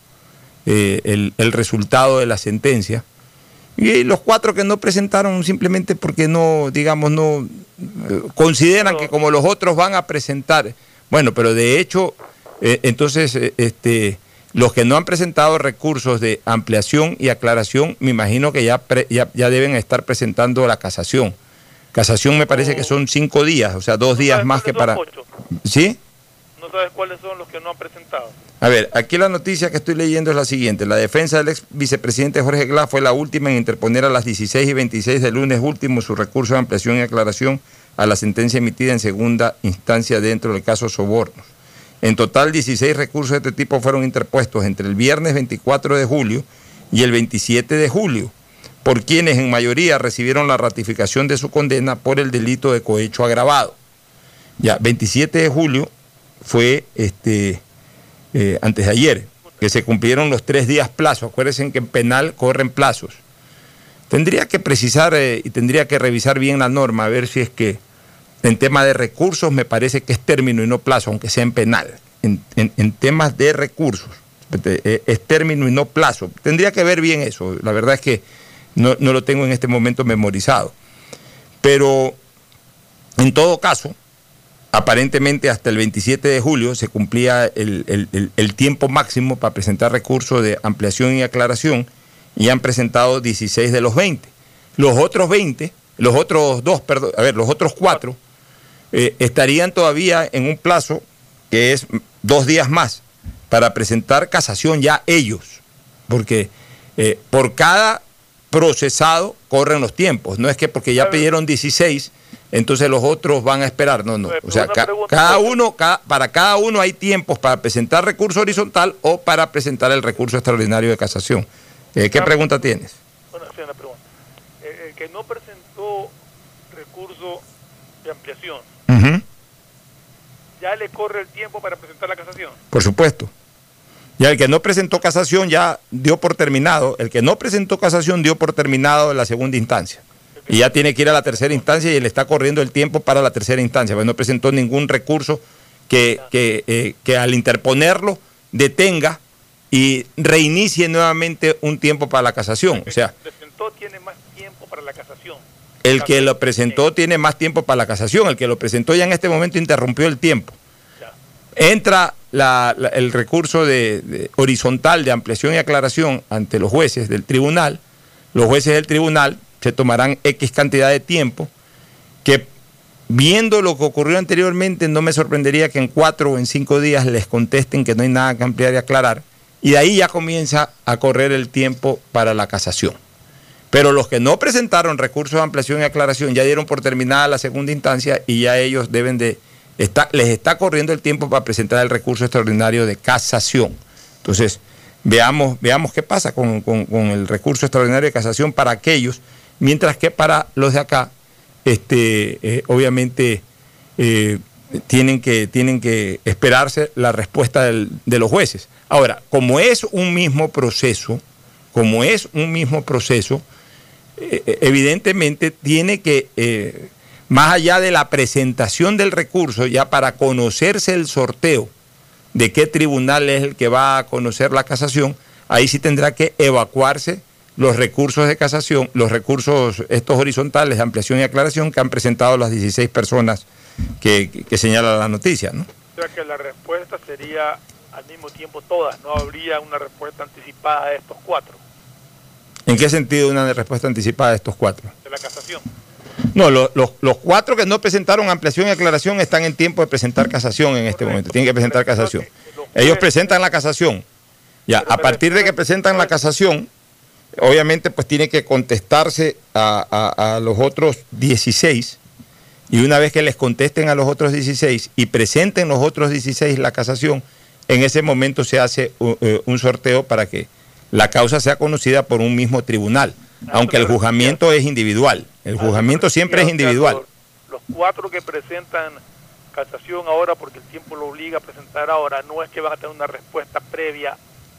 eh, el, el, resultado de la sentencia. Y los cuatro que no presentaron simplemente porque no, digamos, no, eh, consideran que como los otros van a presentar, bueno, pero de hecho, eh, entonces, eh, este, los que no han presentado recursos de ampliación y aclaración, me imagino que ya, pre- ya, ya deben estar presentando la casación. Casación me parece que son cinco días, o sea, dos días más que para... ¿Sí? No sabes cuáles son los que no han presentado. A ver, aquí la noticia que estoy leyendo es la siguiente. La defensa del ex vicepresidente Jorge Glass fue la última en interponer a las 16 y 26 del lunes último su recurso de ampliación y aclaración a la sentencia emitida en segunda instancia dentro del caso Sobornos. En total, 16 recursos de este tipo fueron interpuestos entre el viernes 24 de julio y el 27 de julio, por quienes en mayoría recibieron la ratificación de su condena por el delito de cohecho agravado. Ya, 27 de julio fue este, eh, antes de ayer, que se cumplieron los tres días plazo. Acuérdense que en penal corren plazos. Tendría que precisar eh, y tendría que revisar bien la norma, a ver si es que en tema de recursos me parece que es término y no plazo, aunque sea en penal. En, en- en temas de recursos eh, es término y no plazo. Tendría que ver bien eso. La verdad es que no, no lo tengo en este momento memorizado. Pero en todo caso, aparentemente hasta el 27 de julio se cumplía el, el- el- el tiempo máximo para presentar recursos de ampliación y aclaración y han presentado 16 de los 20. Los otros 20, los otros dos, perdón, a ver, los otros cuatro eh, estarían todavía en un plazo que es dos días más para presentar casación ya ellos, porque eh, por cada procesado corren los tiempos, no es que porque ya pidieron 16, entonces los otros van a esperar, no, no, o sea, ca- cada uno, ca- para cada uno hay tiempos para presentar recurso horizontal o para presentar el recurso extraordinario de casación. Eh, ¿Qué pregunta tienes? Bueno, sí, una pregunta. El, el que no presentó recurso de ampliación, ¿ya le corre el tiempo para presentar la casación? Por supuesto. Ya el que no presentó casación ya dio por terminado, el que no presentó casación dio por terminado la segunda instancia. Y ya tiene que ir a la tercera instancia y le está corriendo el tiempo para la tercera instancia, porque no presentó ningún recurso que, que, eh, que al interponerlo detenga y reinicie nuevamente un tiempo para la casación. O sea, Presentó tiene más tiempo para la casación. el que lo presentó tiene más tiempo para la casación, el que lo presentó ya en este momento interrumpió el tiempo. Entra la- la- el recurso de, de horizontal de ampliación y aclaración ante los jueces del tribunal. Los jueces del tribunal se tomarán X cantidad de tiempo que viendo lo que ocurrió anteriormente no me sorprendería que en cuatro o en cinco días les contesten que no hay nada que ampliar y aclarar y de ahí ya comienza a correr el tiempo para la casación. Pero los que no presentaron recursos de ampliación y aclaración ya dieron por terminada la segunda instancia y ya ellos deben de les está corriendo el tiempo para presentar el recurso extraordinario de casación. Entonces, veamos, veamos qué pasa con- con el recurso extraordinario de casación para aquellos, mientras que para los de acá, este, eh, obviamente eh, tienen, que, tienen que esperarse la respuesta de los jueces. Ahora, como es un mismo proceso, como es un mismo proceso, eh, evidentemente tiene que, más allá de la presentación del recurso, ya para conocerse el sorteo de qué tribunal es el que va a conocer la casación, ahí sí tendrá que evacuarse los recursos de casación, los recursos estos horizontales de ampliación y aclaración que han presentado las 16 personas que, que- señala la noticia. ¿no? O sea que la respuesta sería al mismo tiempo todas, no habría una respuesta anticipada de estos cuatro, ¿En qué sentido una respuesta anticipada de estos cuatro? de la casación. No, lo- los, los cuatro que no presentaron ampliación y aclaración están en tiempo de presentar casación en este momento. Tienen que presentar casación. Ellos presentan la casación. Ya, a partir de que presentan la casación, obviamente pues tiene que contestarse a, a- a los otros 16 y una vez que les contesten a los otros 16 y presenten los otros 16 la casación, en ese momento se hace u- eh, un sorteo para que la causa sea conocida por un mismo tribunal, aunque el juzgamiento es individual. El juzgamiento siempre es individual. Los cuatro que presentan casación ahora, porque el tiempo lo obliga a presentar ahora, no es que van a tener una respuesta previa,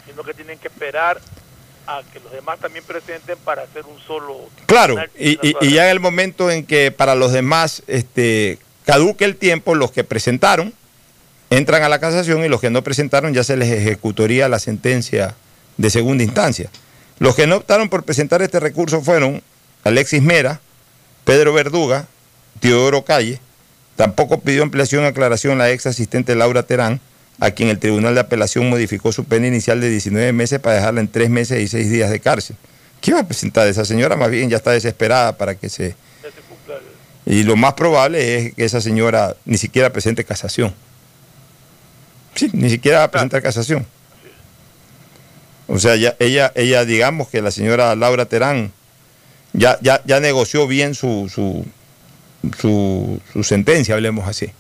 sino que tienen que esperar a que los demás también presenten para hacer un solo... Claro, y, ya en el momento en que para los demás este, caduque el tiempo, los que presentaron entran a la casación y los que no presentaron ya se les ejecutaría la sentencia de segunda instancia. Los que no optaron por presentar este recurso fueron Alexis Mera, Pedro Verduga, Teodoro Calle. Tampoco pidió ampliación y aclaración la ex asistente Laura Terán, a quien el Tribunal de Apelación modificó su pena inicial de 19 meses para dejarla en 3 meses y 6 días de cárcel. ¿Qué va a presentar esa señora? Más bien ya está desesperada para que se... Y lo más probable es que esa señora ni siquiera presente casación. Sí, ni siquiera va a presentar casación. O sea, ya, ella, ella, digamos que la señora Laura Terán ya, ya, ya negoció bien su, su, su, su sentencia, hablemos así.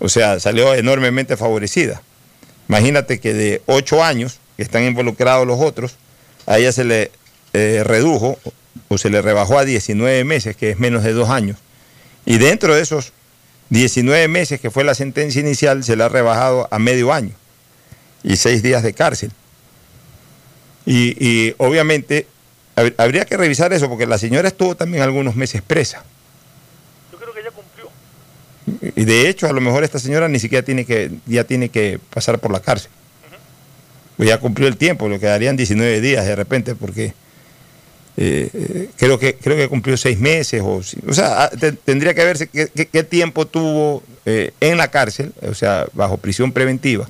O sea, salió enormemente favorecida. Imagínate que de ocho años, que están involucrados los otros, a ella se le eh, redujo o se le rebajó a 19 meses, que es menos de dos años. Y dentro de esos 19 meses que fue la sentencia inicial, se le ha rebajado a medio año y seis días de cárcel. Y, y obviamente hab- habría que revisar eso, porque la señora estuvo también algunos meses presa. Yo creo que ya cumplió. Y de hecho, a lo mejor esta señora ni siquiera tiene que, ya tiene que pasar por la cárcel. Pues ya cumplió el tiempo, le quedarían 19 días de repente, porque eh, eh, creo que creo que cumplió seis meses, o, o sea, ah, te- tendría que verse qué, qué- qué tiempo tuvo eh, en la cárcel, o sea, bajo prisión preventiva,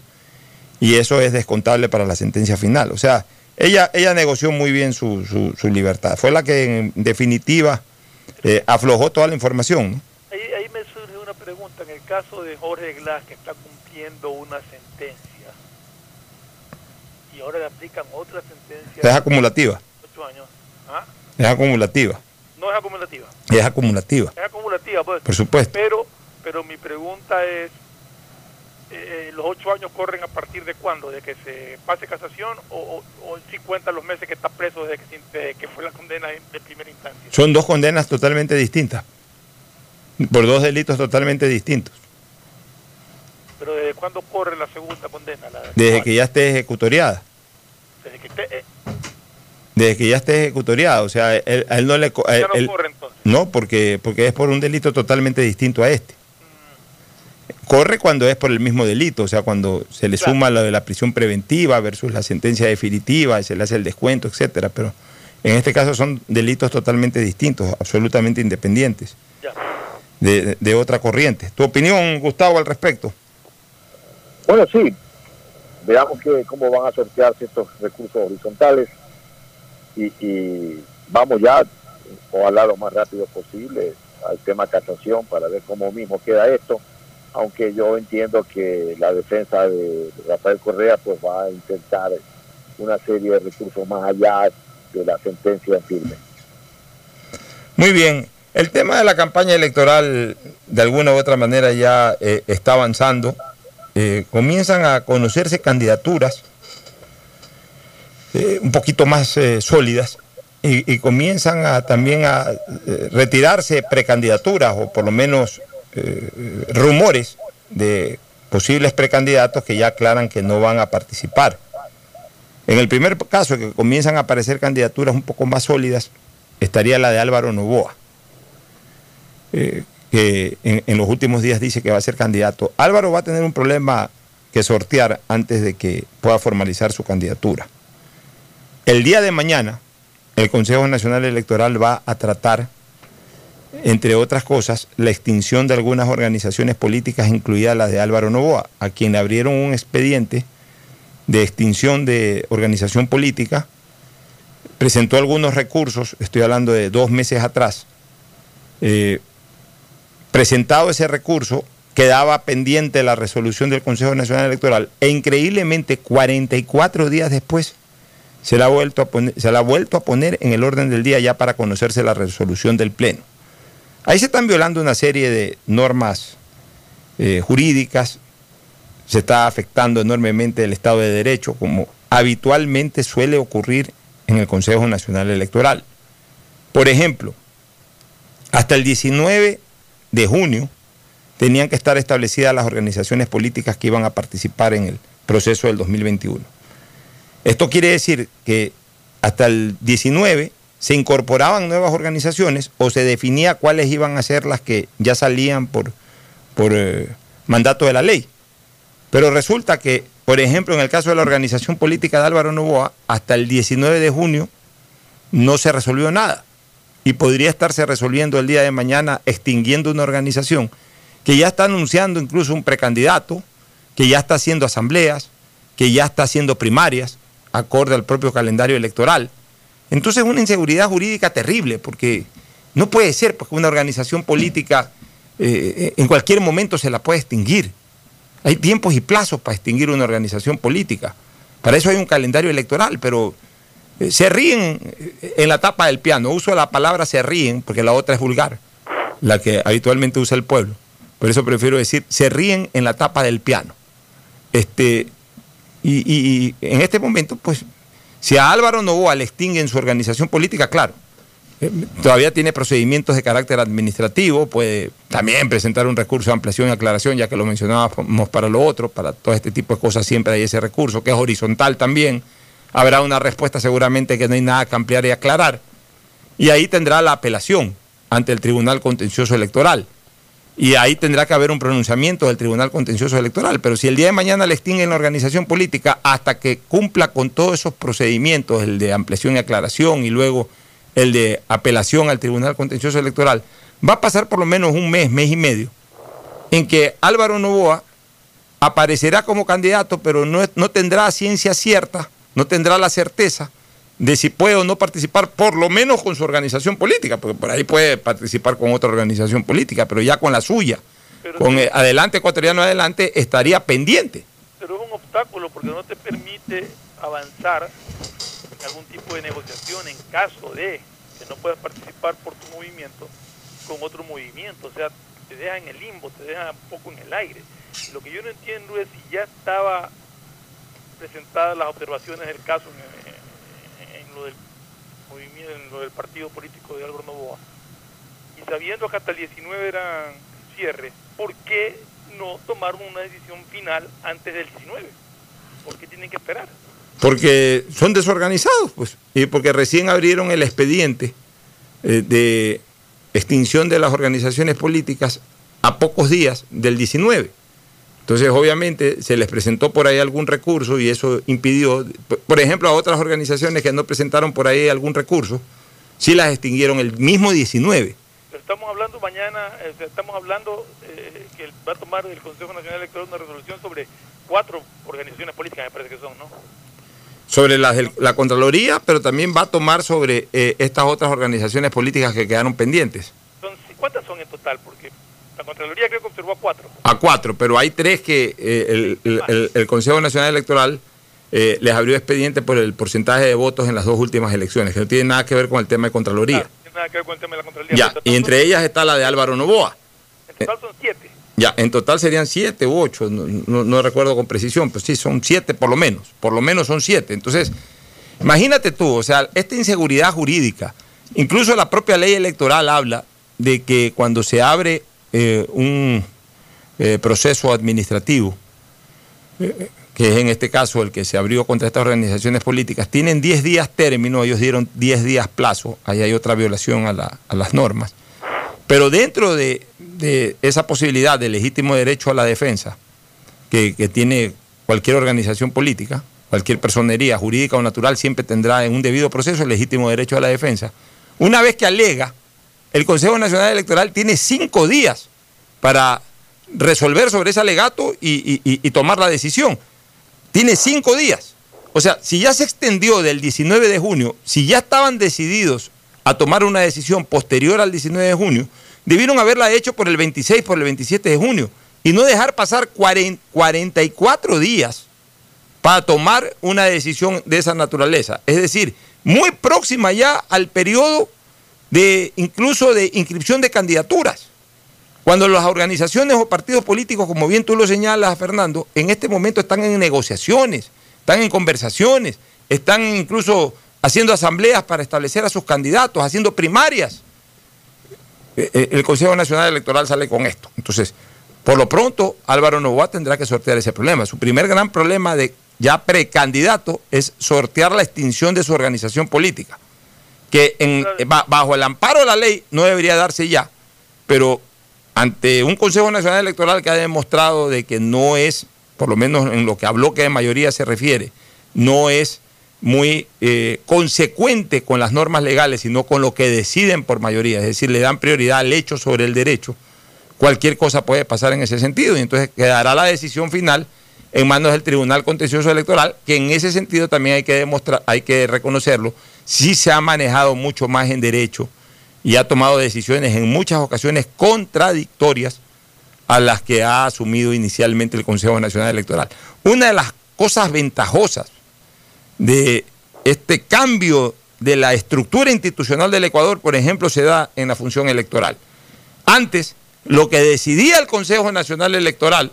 y eso es descontable para la sentencia final. O sea, ella, ella negoció muy bien su, su- su libertad. Fue la que en definitiva eh, aflojó toda la información. ¿no? Ahí, ahí me surge una pregunta. En el caso de Jorge Glass, que está cumpliendo una sentencia, y ahora le aplican otra sentencia Es acumulativa. ocho años. ¿Ah? Es acumulativa. No es acumulativa. Es acumulativa. Es acumulativa, pues. Por supuesto. Pero, pero mi pregunta es, eh, ¿los ocho años corren a partir de cuándo? ¿De que se pase casación o, o, o si cuentan los meses que está preso desde que, desde que fue la condena de, de primera instancia? Son dos condenas totalmente distintas. Por dos delitos totalmente distintos. Pero ¿desde cuándo corre la segunda condena? La, Desde que ya esté ejecutoriada. desde que esté- eh, Desde que ya esté ejecutoriada. O sea, él- a él no le. a ya no él- corre entonces. no, porque, porque es por un delito totalmente distinto a este. Corre cuando es por el mismo delito, o sea, cuando se le suma lo de la prisión preventiva versus la sentencia definitiva, y se le hace el descuento, etcétera. Pero en este caso son delitos totalmente distintos, absolutamente independientes de, de- de otra corriente. ¿Tu opinión, Gustavo, al respecto? Bueno, sí. Veamos que, cómo van a sortearse estos recursos horizontales y, y vamos ya, ojalá lo más rápido posible, al tema casación para ver cómo mismo queda esto. Aunque yo entiendo que la defensa de Rafael Correa pues va a intentar una serie de recursos más allá de la sentencia en firme. Muy bien. El tema de la campaña electoral, de alguna u otra manera, ya eh, está avanzando. Eh, comienzan a conocerse candidaturas eh, un poquito más sólidas y, y comienzan a, también a retirarse precandidaturas o por lo menos rumores de posibles precandidatos que ya aclaran que no van a participar. En el primer caso, que comienzan a aparecer candidaturas un poco más sólidas, estaría la de Álvaro Novoa, eh, que en, los últimos días dice que va a ser candidato. Álvaro va a tener un problema que sortear antes de que pueda formalizar su candidatura. El día de mañana, el Consejo Nacional Electoral va a tratar, entre otras cosas, la extinción de algunas organizaciones políticas, incluida la de Álvaro Novoa, a quien abrieron un expediente de extinción de organización política, presentó algunos recursos, estoy hablando de dos meses atrás, eh, presentado ese recurso, quedaba pendiente la resolución del Consejo Nacional Electoral e increíblemente 44 días después se la, ha vuelto a poner, se la ha vuelto a poner en el orden del día ya para conocerse la resolución del Pleno. Ahí se están violando una serie de normas eh, jurídicas, se está afectando enormemente el Estado de Derecho, como habitualmente suele ocurrir en el Consejo Nacional Electoral. Por ejemplo, hasta el 19 de junio tenían que estar establecidas las organizaciones políticas que iban a participar en el proceso del 2021. Esto quiere decir que hasta el 19 se incorporaban nuevas organizaciones o se definía cuáles iban a ser las que ya salían por, por eh, mandato de la ley. Pero resulta que, por ejemplo, en el caso de la organización política de Álvaro Novoa, hasta el 19 de junio no se resolvió nada. Y podría estarse resolviendo el día de mañana extinguiendo una organización que ya está anunciando incluso un precandidato, que ya está haciendo asambleas, que ya está haciendo primarias, acorde al propio calendario electoral. Entonces es una inseguridad jurídica terrible, porque no puede ser porque una organización política eh, en cualquier momento se la puede extinguir. Hay tiempos y plazos para extinguir una organización política. Para eso hay un calendario electoral, pero se ríen en la tapa del piano. Uso la palabra se ríen porque la otra es vulgar, la que habitualmente usa el pueblo. Por eso prefiero decir se ríen en la tapa del piano. Este, y, en este momento, pues, si a Álvaro Novoa le extinguen su organización política, claro, eh, todavía tiene procedimientos de carácter administrativo, puede también presentar un recurso de ampliación y aclaración, ya que lo mencionábamos para lo otro, para todo este tipo de cosas siempre hay ese recurso, que es horizontal también habrá una respuesta seguramente que no hay nada que ampliar y aclarar. Y ahí tendrá la apelación ante el Tribunal Contencioso Electoral. Y ahí tendrá que haber un pronunciamiento del Tribunal Contencioso Electoral. Pero si el día de mañana le extinguen la organización política hasta que cumpla con todos esos procedimientos, el de ampliación y aclaración y luego el de apelación al Tribunal Contencioso Electoral, va a pasar por lo menos un mes, mes y medio, en que Álvaro Novoa aparecerá como candidato, pero no, no tendrá ciencia cierta no tendrá la certeza de si puede o no participar, por lo menos con su organización política, porque por ahí puede participar con otra organización política, pero ya con la suya, con Adelante Ecuatoriano Adelante, estaría pendiente. Pero es un obstáculo porque no te permite avanzar en algún tipo de negociación en caso de que no puedas participar por tu movimiento con otro movimiento, o sea, te deja en el limbo, te deja un poco en el aire. Lo que yo no entiendo es si ya estaba presentadas las observaciones del caso en, lo del movimiento, en lo del partido político de Álvaro Novoa, y sabiendo que hasta el 19 eran cierre, ¿por qué no tomaron una decisión final antes del 19? ¿Por qué tienen que esperar? Porque son desorganizados, pues, y porque recién abrieron el expediente eh, de extinción de las organizaciones políticas a pocos días del 19. Entonces, obviamente, se les presentó por ahí algún recurso y eso impidió, por ejemplo, a otras organizaciones que no presentaron por ahí algún recurso, sí las extinguieron el mismo 19. Pero estamos hablando mañana, eh, estamos hablando eh, que va a tomar el Consejo Nacional Electoral una resolución sobre cuatro organizaciones políticas, me parece que son, ¿no? Sobre la, la Contraloría, pero también va a tomar sobre eh, estas otras organizaciones políticas que quedaron pendientes. ¿Cuántas son en total? Porque Contraloría creo que observó a cuatro. A cuatro, pero hay tres que eh, el, Consejo Nacional Electoral eh, les abrió expediente por el porcentaje de votos en las dos últimas elecciones, que no tiene nada que ver con el tema de Contraloría. Tiene nada que ver con el tema de la Contraloría. Ya, y entre ellas está la de Álvaro Novoa. En total son siete. Ya, en total serían siete u ocho, no, no recuerdo con precisión, pero sí, son siete por lo menos, por lo menos son siete. Entonces, imagínate tú, o sea, esta inseguridad jurídica, incluso la propia ley electoral habla de que cuando se abre eh, un eh, proceso administrativo, eh, que es en este caso el que se abrió contra estas organizaciones políticas, tienen 10 días término, ellos dieron 10 días plazo, ahí hay otra violación a, las normas. Pero dentro de, esa posibilidad de legítimo derecho a la defensa que, que tiene cualquier organización política, cualquier personería jurídica o natural siempre tendrá en un debido proceso el legítimo derecho a la defensa. Una vez que alega el Consejo Nacional Electoral tiene cinco días para resolver sobre ese alegato y, tomar la decisión. Tiene cinco días. O sea, si ya se extendió del 19 de junio, si ya estaban decididos a tomar una decisión posterior al 19 de junio, debieron haberla hecho por el 26, por el 27 de junio, y no dejar pasar 44 días para tomar una decisión de esa naturaleza. Es decir, muy próxima ya al periodo de incluso de inscripción de candidaturas. Cuando las organizaciones o partidos políticos, como bien tú lo señalas, Fernando, en este momento están en negociaciones, están en conversaciones, están incluso haciendo asambleas para establecer a sus candidatos, haciendo primarias. Eh, eh, el Consejo Nacional Electoral sale con esto. Entonces, por lo pronto, Álvaro Novoa tendrá que sortear ese problema. Su primer gran problema de ya precandidato es sortear la extinción de su organización política que en, bajo el amparo de la ley no debería darse ya, pero ante un Consejo Nacional Electoral que ha demostrado de que no es, por lo menos en lo que a bloque de mayoría se refiere, no es muy eh, consecuente con las normas legales, sino con lo que deciden por mayoría, es decir, le dan prioridad al hecho sobre el derecho, cualquier cosa puede pasar en ese sentido. Y entonces quedará la decisión final en manos del Tribunal Contencioso Electoral, que en ese sentido también hay que demostrar, hay que reconocerlo, sí se ha manejado mucho más en derecho y ha tomado decisiones en muchas ocasiones contradictorias a las que ha asumido inicialmente el Consejo Nacional Electoral. Una de las cosas ventajosas de este cambio de la estructura institucional del Ecuador, por ejemplo, se da en la función electoral. Antes, lo que decidía el Consejo Nacional Electoral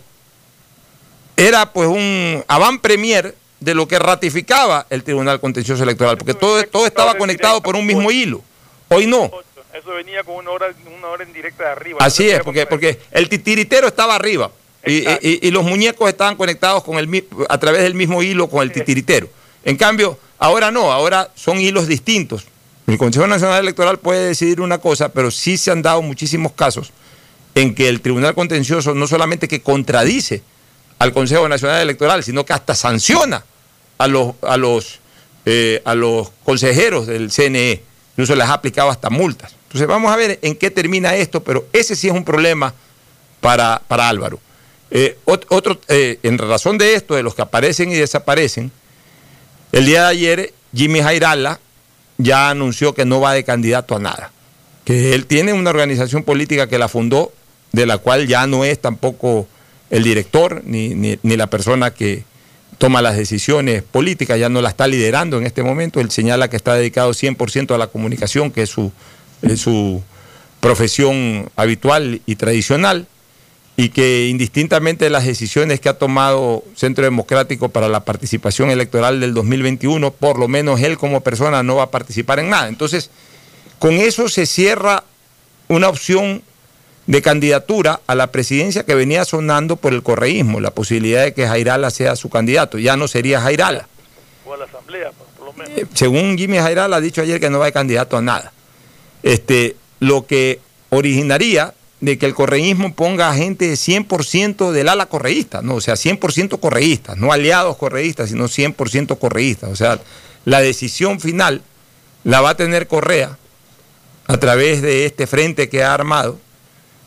era pues un avant premier de lo que ratificaba el Tribunal Contencioso Electoral, porque todo, todo estaba conectado por un mismo hilo. Hoy no. Eso venía con una hora, una hora en directa de arriba. Así es, porque, porque el titiritero estaba arriba y, y, los muñecos estaban conectados con el, a través del mismo hilo con el titiritero. En cambio, ahora no, ahora son hilos distintos. El Consejo Nacional Electoral puede decidir una cosa, pero sí se han dado muchísimos casos en que el Tribunal Contencioso no solamente que contradice al Consejo Nacional Electoral, sino que hasta sanciona a los, a los, eh, a los consejeros del CNE. Incluso les ha aplicado hasta multas. Entonces vamos a ver en qué termina esto, pero ese sí es un problema para, para Álvaro. Eh, otro, eh, en razón de esto, de los que aparecen y desaparecen, el día de ayer Jimmy Jairala ya anunció que no va de candidato a nada, que él tiene una organización política que la fundó, de la cual ya no es tampoco el director ni, ni, la persona que toma las decisiones políticas, ya no la está liderando en este momento. Él señala que está dedicado 100% a la comunicación, que es su, es su profesión habitual y tradicional, y que indistintamente de las decisiones que ha tomado Centro Democrático para la participación electoral del 2021, por lo menos él como persona no va a participar en nada. Entonces, con eso se cierra una opción de candidatura a la presidencia que venía sonando por el correísmo, la posibilidad de que Jairala sea su candidato. Ya no sería Jairala. O a la asamblea, por lo menos. Eh, según Jimmy Jairala ha dicho ayer que no va de candidato a nada. Este, lo que originaría de que el correísmo ponga a gente 100% del ala correísta, no, o sea, 100% correístas, no aliados correístas, sino 100% correístas. O sea, la decisión final la va a tener Correa a través de este frente que ha armado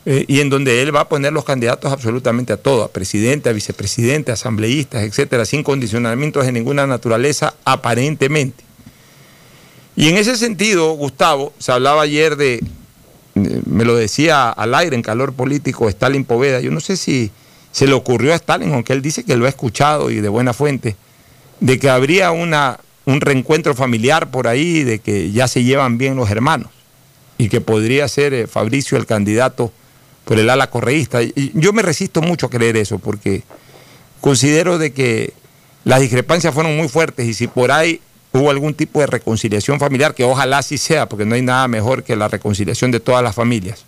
eh, y en donde él va a poner los candidatos absolutamente a todo, a presidente, a vicepresidente, asambleístas, etcétera, sin condicionamientos de ninguna naturaleza, aparentemente. Y en ese sentido, Gustavo, se hablaba ayer de, me lo decía al aire en calor político Stalin Poveda, yo no sé si se le ocurrió a Stalin, aunque él dice que lo ha escuchado y de buena fuente, de que habría una, un reencuentro familiar por ahí, de que ya se llevan bien los hermanos y que podría ser eh, Fabricio el candidato por el ala correísta. Y yo me resisto mucho a creer eso porque considero de que las discrepancias fueron muy fuertes y si por ahí hubo algún tipo de reconciliación familiar, que ojalá así sea, porque no hay nada mejor que la reconciliación de todas las familias.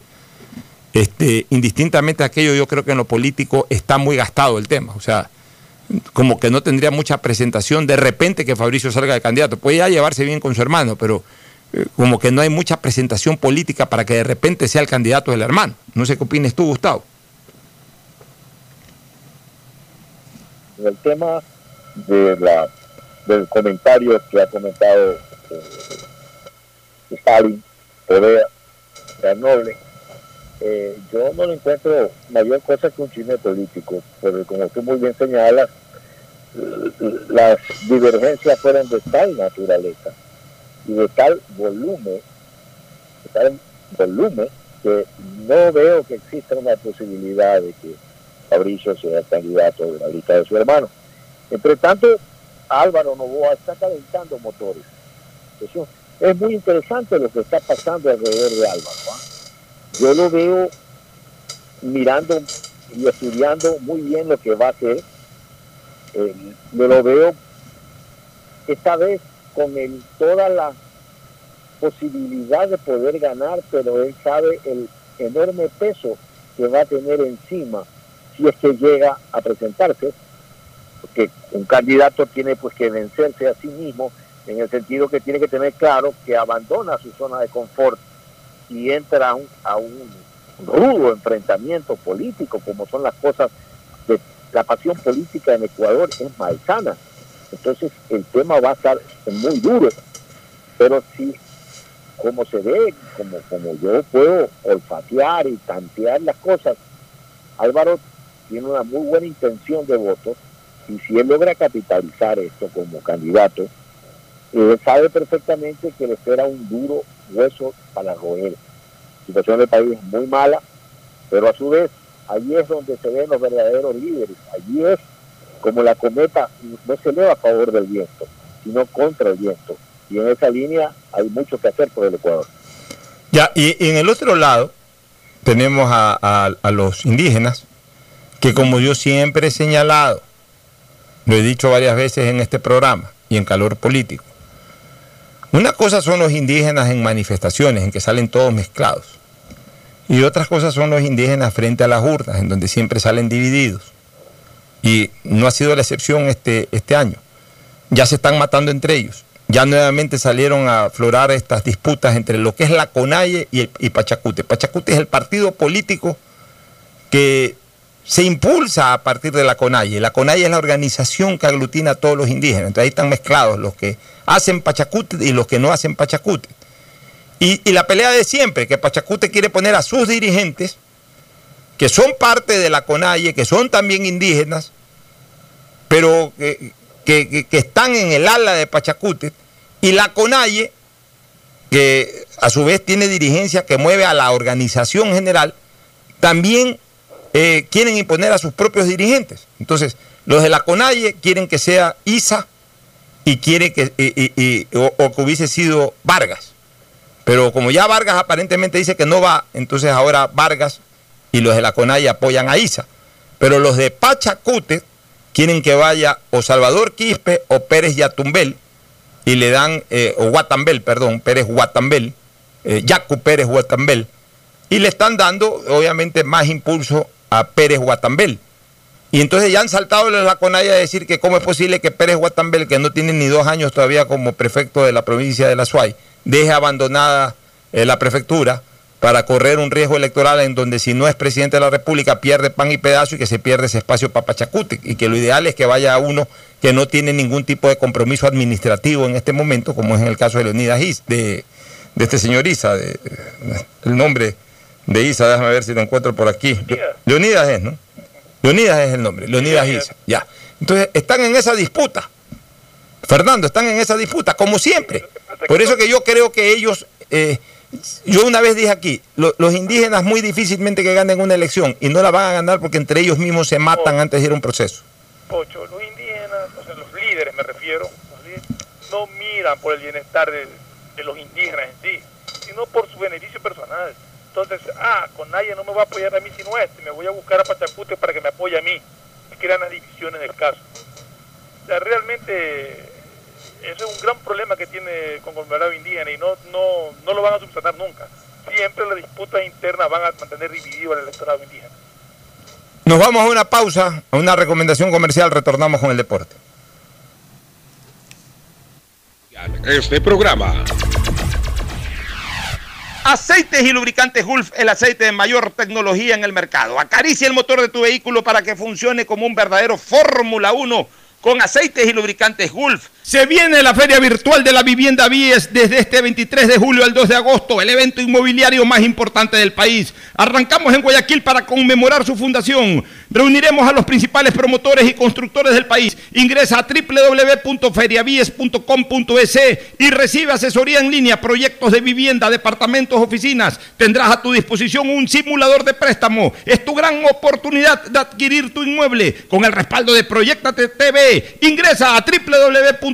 Este, indistintamente aquello, yo creo que en lo político está muy gastado el tema. O sea, como que no tendría mucha presentación de repente que Fabricio salga de candidato. Puede ya llevarse bien con su hermano, pero como que no hay mucha presentación política para que de repente sea el candidato del hermano. No sé qué opines tú, Gustavo. El tema de la, del comentario que ha comentado eh, Stalin, Podea, Noble, eh, yo no le encuentro mayor cosa que un chisme político, porque como tú muy bien señalas, las divergencias fueron de tal naturaleza y de tal volumen, de tal volumen, que no veo que exista una posibilidad de que Fabricio sea candidato de la lista de su hermano. Entre tanto, Álvaro Novoa está calentando motores. Eso es muy interesante lo que está pasando alrededor de Álvaro. ¿ah? Yo lo veo mirando y estudiando muy bien lo que va a hacer. Eh, lo veo esta vez con el, toda la posibilidad de poder ganar, pero él sabe el enorme peso que va a tener encima si es que llega a presentarse, porque un candidato tiene pues que vencerse a sí mismo en el sentido que tiene que tener claro que abandona su zona de confort y entra a un, a un rudo enfrentamiento político, como son las cosas de la pasión política en Ecuador, es malsana Entonces el tema va a estar muy duro. Pero si, como se ve, como, como yo puedo olfatear y tantear las cosas, Álvaro tiene una muy buena intención de voto y si él logra capitalizar esto como candidato, él sabe perfectamente que le espera un duro hueso para roer. Situación del país muy mala, pero a su vez, allí es donde se ven los verdaderos líderes. Allí es como la cometa no se eleva a favor del viento, sino contra el viento. Y en esa línea hay mucho que hacer por el Ecuador. Ya, y, en el otro lado tenemos a, a los indígenas, que como yo siempre he señalado, lo he dicho varias veces en este programa y en calor político, una cosa son los indígenas en manifestaciones, en que salen todos mezclados. Y otras cosas son los indígenas frente a las urnas, en donde siempre salen divididos. Y no ha sido la excepción este, este año. Ya se están matando entre ellos. Ya nuevamente salieron a aflorar estas disputas entre lo que es la CONAIE y, y Pachacute. Pachacute es el partido político que se impulsa a partir de la CONAIE. La CONAIE es la organización que aglutina a todos los indígenas. Entonces ahí están mezclados los que hacen Pachacute y los que no hacen Pachacute. Y, la pelea de siempre, que Pachacute quiere poner a sus dirigentes, que son parte de la CONAIE, que son también indígenas, pero que, que están en el ala de Pachacute, y la CONAIE, que a su vez tiene dirigencia que mueve a la organización general, también eh, quieren imponer a sus propios dirigentes. Entonces, los de la CONAIE quieren que sea ISA y quieren que, o, que hubiese sido Vargas. Pero como ya Vargas aparentemente dice que no va, entonces ahora Vargas y los de la CONAIE apoyan a ISA. Pero los de Pachacute quieren que vaya o Salvador Quispe o Pérez Yatumbel y le dan, eh, o Guatambel, perdón, Pérez Guatambel, eh, Yacu Pérez Guatambel, y le están dando obviamente más impulso a Pérez Guatambel. Y entonces ya han saltado la CONAIA a decir que cómo es posible que Pérez Guatambel, que no tiene ni dos años todavía como prefecto de la provincia de La Suay, deje abandonada eh, la prefectura para correr un riesgo electoral en donde si no es presidente de la República pierde pan y pedazo y que se pierde ese espacio para Pachacute y que lo ideal es que vaya uno que no tiene ningún tipo de compromiso administrativo en este momento, como es en el caso de Leonidas Is, de, de este señor Isa, de, el nombre de Isa, déjame ver si lo encuentro por aquí. Leonidas es, ¿no? Leonidas es el nombre, Leonidas Isa, ya. Entonces, están en esa disputa. Fernando, están en esa disputa, como siempre. Por eso que yo creo que ellos, eh, yo una vez dije aquí, los indígenas muy difícilmente que ganen una elección y no la van a ganar porque entre ellos mismos se matan antes de ir a un proceso. Pocho, los indígenas, o sea, los líderes me refiero, no miran por el bienestar de, los indígenas en sí, sino por su beneficio personal. Entonces, ah, con nadie no me va a apoyar a mí sino este, me voy a buscar a Pachacute para que me apoye a mí. Y crean las divisiones del caso. O sea, realmente eso es un gran problema que tiene con conglomerado indígena y no, no, no lo van a subsanar nunca. Siempre las disputas internas van a mantener dividido al electorado indígena. Nos vamos a una pausa, a una recomendación comercial, retornamos con el deporte. Este programa Aceites y lubricantes Gulf, el aceite de mayor tecnología en el mercado. Acaricia el motor de tu vehículo para que funcione como un verdadero Fórmula 1 con aceites y lubricantes Gulf. Se viene la Feria Virtual de la Vivienda Vies desde este 23 de julio al 2 de agosto, el evento inmobiliario más importante del país. Arrancamos en Guayaquil para conmemorar su fundación. Reuniremos a los principales promotores y constructores del país. Ingresa a www.feriavies.com.es y recibe asesoría en línea, proyectos de vivienda, departamentos, oficinas. Tendrás a tu disposición un simulador de préstamo. Es tu gran oportunidad de adquirir tu inmueble con el respaldo de Proyectate TV. Ingresa a www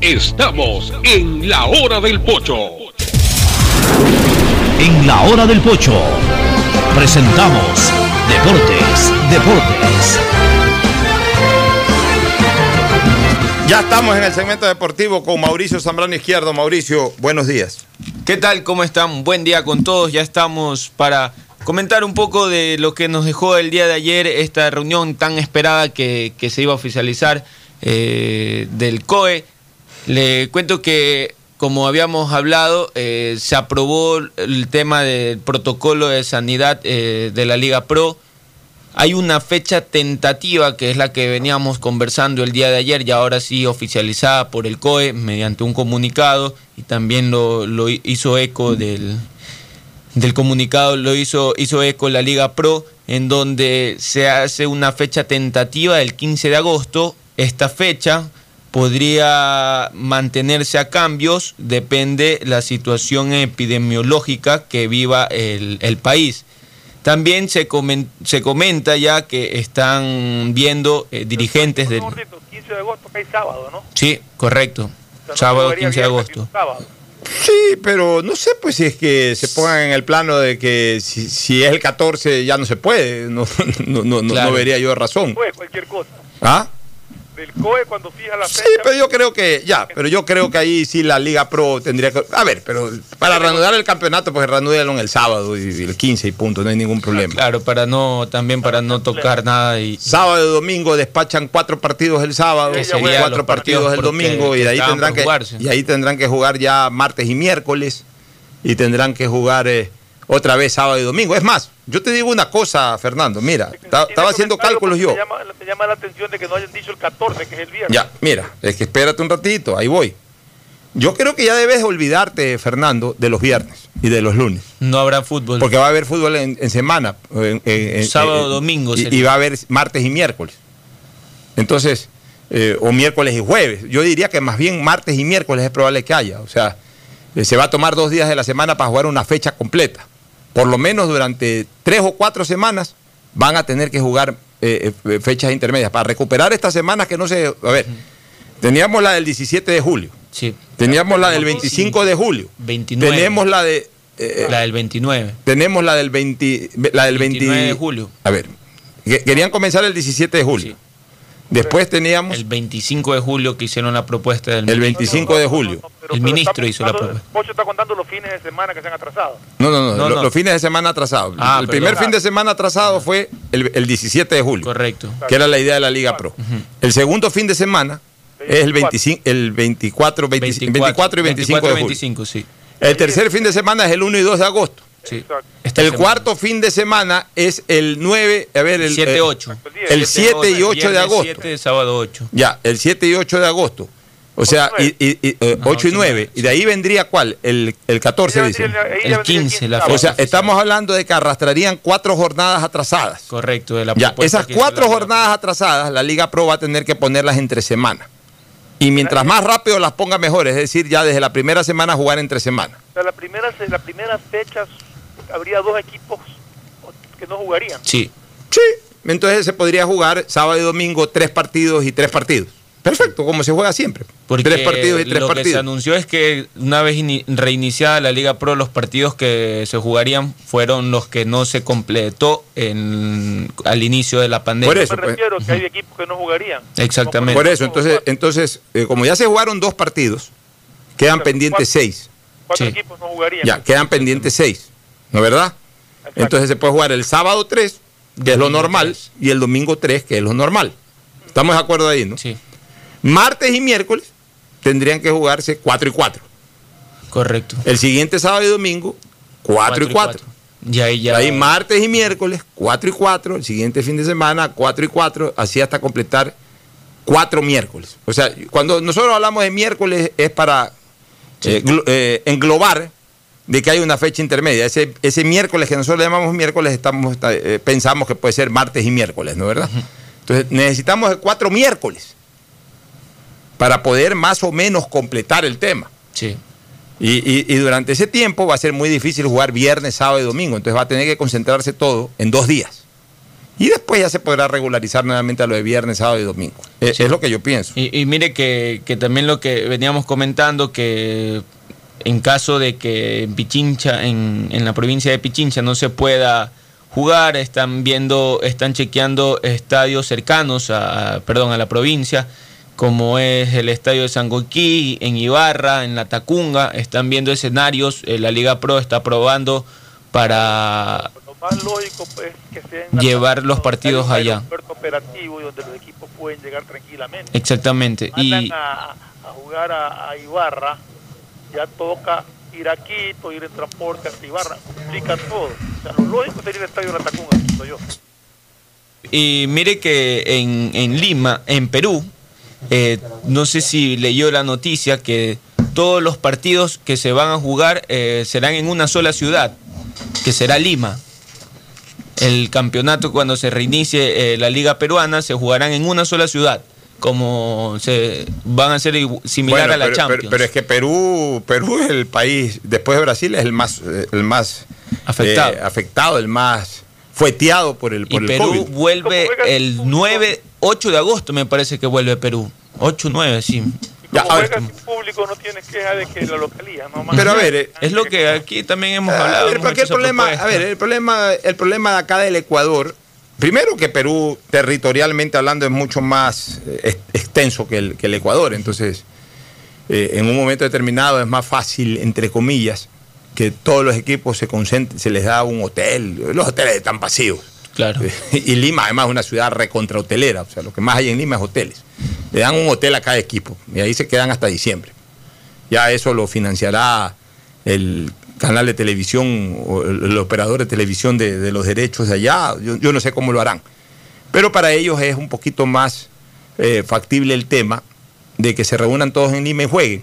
Estamos en la hora del pocho. En la hora del pocho presentamos Deportes, Deportes. Ya estamos en el segmento deportivo con Mauricio Zambrano Izquierdo. Mauricio, buenos días. ¿Qué tal? ¿Cómo están? Buen día con todos. Ya estamos para comentar un poco de lo que nos dejó el día de ayer esta reunión tan esperada que, que se iba a oficializar eh, del COE. Le cuento que, como habíamos hablado, eh, se aprobó el tema del protocolo de sanidad eh, de la Liga Pro. Hay una fecha tentativa que es la que veníamos conversando el día de ayer y ahora sí oficializada por el COE mediante un comunicado y también lo, lo hizo eco del, del comunicado, lo hizo, hizo eco la Liga Pro en donde se hace una fecha tentativa del 15 de agosto. Esta fecha podría mantenerse a cambios, depende la situación epidemiológica que viva el, el país. También se, comen, se comenta ya que están viendo eh, dirigentes del... 15 de agosto que hay sábado, ¿no? Sí, correcto. O sea, no sábado jugaría 15 de agosto. Sí, pero no sé pues si es que se pongan en el plano de que si, si es el 14 ya no se puede. No, no, no, no- Claro. no vería yo razón. Pues cualquier cosa. ¿Ah? Del COE cuando fija la fecha. Sí, pero yo creo que ya, pero yo creo que ahí sí la Liga Pro tendría que. A ver, pero para reanudar el campeonato, pues reanúdalo en el sábado y, y el 15 y punto, no hay ningún problema. Claro, para no, también para no tocar nada y... Sábado y domingo despachan cuatro partidos el sábado, Que serían cuatro partidos, partidos el domingo y de ahí tendrán que y ahí tendrán que jugar ya martes y miércoles y tendrán que jugar eh, otra vez sábado y domingo. Es más, yo te digo una cosa, Fernando, mira, ta- estaba haciendo cálculos yo. Me llama, me llama la atención de que no hayan dicho el 14, que es el viernes. Ya, mira, es que espérate un ratito, ahí voy. Yo creo que ya debes olvidarte, Fernando, de los viernes y de los lunes. No habrá fútbol. Porque va a haber fútbol en, en semana. en- en- Sábado, en- domingo Y, y va a haber martes y miércoles. Entonces, eh, o miércoles y jueves. Yo diría que más bien martes y miércoles es probable que haya. O sea, eh, se va a tomar dos días de la semana para jugar una fecha completa. Por lo menos durante tres o cuatro semanas van a tener que jugar eh, eh, fechas intermedias. Para recuperar estas semanas que no se... A ver, teníamos la del 17 de julio. Sí. Teníamos la del 25 de julio. 29. Tenemos la de... eh, La del 29. tenemos la del 20, la del 20 29 de julio. A ver, que- querían comenzar el 17 de julio. Después teníamos El 25 de julio que hicieron la propuesta del el 25 de julio. El ministro hizo la propuesta. Pocho está contando los fines de semana que se han atrasado. No, no, no, No, lo- no. los fines de semana atrasados. Ah, el primer fin de semana atrasado fue el, el 17 de julio, Correcto. que era la idea de la Liga Pro. El segundo fin de semana es el 25, el 24, 25 24 y 25 de julio. 25, sí. El tercer fin de semana es el 1 y 2 de agosto. Sí. El cuarto fin de semana es el 9, a ver, el 7, eh, 8. El 7 y 8 de agosto. 7, sábado 8. Ya, el 7 y 8 de agosto. O sea, y, y- y, eh, 8 y 9. Y de ahí vendría cuál? El, el 14, dice. El 15, la O sea, estamos hablando de que arrastrarían cuatro jornadas atrasadas. Correcto, de la Ya, esas cuatro la- jornadas atrasadas, la Liga Pro va a tener que ponerlas entre semana. Y mientras más rápido las ponga mejor, es decir, ya desde la primera semana jugar entre semana. O sea, la primera, la primera fecha habría dos equipos que no jugarían. Sí. Sí. Entonces se podría jugar sábado y domingo tres partidos y tres partidos. Perfecto, como se juega siempre. Porque tres partidos y tres lo que se partidos. anunció es que una vez ini- reiniciada la Liga Pro, los partidos que se jugarían fueron los que no se completó en, al inicio de la pandemia. Por eso, Me refiero que hay equipos que no jugarían. Exactamente. Por eso, entonces, entonces eh, como ya se jugaron dos partidos, quedan pendientes seis. Cuatro equipos no jugarían. Ya, quedan pendientes seis. ¿No es verdad? Entonces se puede jugar el sábado 3, que es lo normal, y el domingo 3, que es lo normal. ¿Estamos de acuerdo ahí, no? Sí. Martes y miércoles tendrían que jugarse 4 y 4. Correcto. El siguiente sábado y domingo, 4 y 4. Ya, ya. Ahí martes y miércoles, 4 y 4. El siguiente fin de semana, 4 y 4. Así hasta completar 4 miércoles. O sea, cuando nosotros hablamos de miércoles es para eh, glo- eh, englobar de que hay una fecha intermedia. Ese, ese miércoles que nosotros le llamamos miércoles, estamos, eh, pensamos que puede ser martes y miércoles, ¿no es verdad? Entonces necesitamos cuatro miércoles para poder más o menos completar el tema. Sí. Y, y- y durante ese tiempo va a ser muy difícil jugar viernes, sábado y domingo. Entonces va a tener que concentrarse todo en dos días. Y después ya se podrá regularizar nuevamente a lo de viernes, sábado y domingo. Es, es lo que yo pienso. Y, y mire que, que también lo que veníamos comentando, que en caso de que en Pichincha, en, en la provincia de Pichincha no se pueda jugar, están viendo, están chequeando estadios cercanos a, perdón, a la provincia, como es el estadio de Sangolquí, en Ibarra, en La Tacunga, están viendo escenarios, eh, la Liga Pro está probando para Lo más lógico pues, que llevar los partidos allá. aeropuerto operativo y donde los equipos pueden llegar tranquilamente. Exactamente. Mandan Y, a, a jugar a, a Ibarra, ya toca ir a Quito, ir en transporte hasta Ibarra, complica todo. O sea, lo lógico sería el estadio de la Tacunga, pienso yo. Y mire que en, en Lima, en Perú, eh, no sé si leyó la noticia que todos los partidos que se van a jugar eh, serán en una sola ciudad, que será Lima. El campeonato cuando se reinicie eh, la liga peruana se jugarán en una sola ciudad, como se van a ser igu- similar Bueno, a la pero, Champions. pero- pero es que Perú, Perú es el país, después de Brasil, es el más, eh, el más Afectado. eh, afectado, el más fueteado por el, y por el Perú COVID. vuelve el 9, 8 de agosto me parece que vuelve Perú. 8, 9, sí. Ya, Como a ver, juegas sin público no tienes queja de que la localía, ¿no? Pero a ver, eh, Es lo que aquí también hemos A hablado. ver, hemos el problema, propuesta. a ver, el problema, el problema de acá del Ecuador, primero que Perú territorialmente hablando es mucho más eh, ex- extenso que el, que el Ecuador, entonces eh, en un momento determinado es más fácil, entre comillas, que todos los equipos se concentren, se les da un hotel, los hoteles están vacíos. Claro. Y Lima además es una ciudad recontra hotelera, o sea, lo que más hay en Lima es hoteles. Le dan un hotel a cada equipo y ahí se quedan hasta diciembre. Ya eso lo financiará el canal de televisión o el, el operador de televisión de, de los derechos de allá. Yo, yo no sé cómo lo harán. Pero para ellos es un poquito más eh, factible el tema de que se reúnan todos en Lima y jueguen.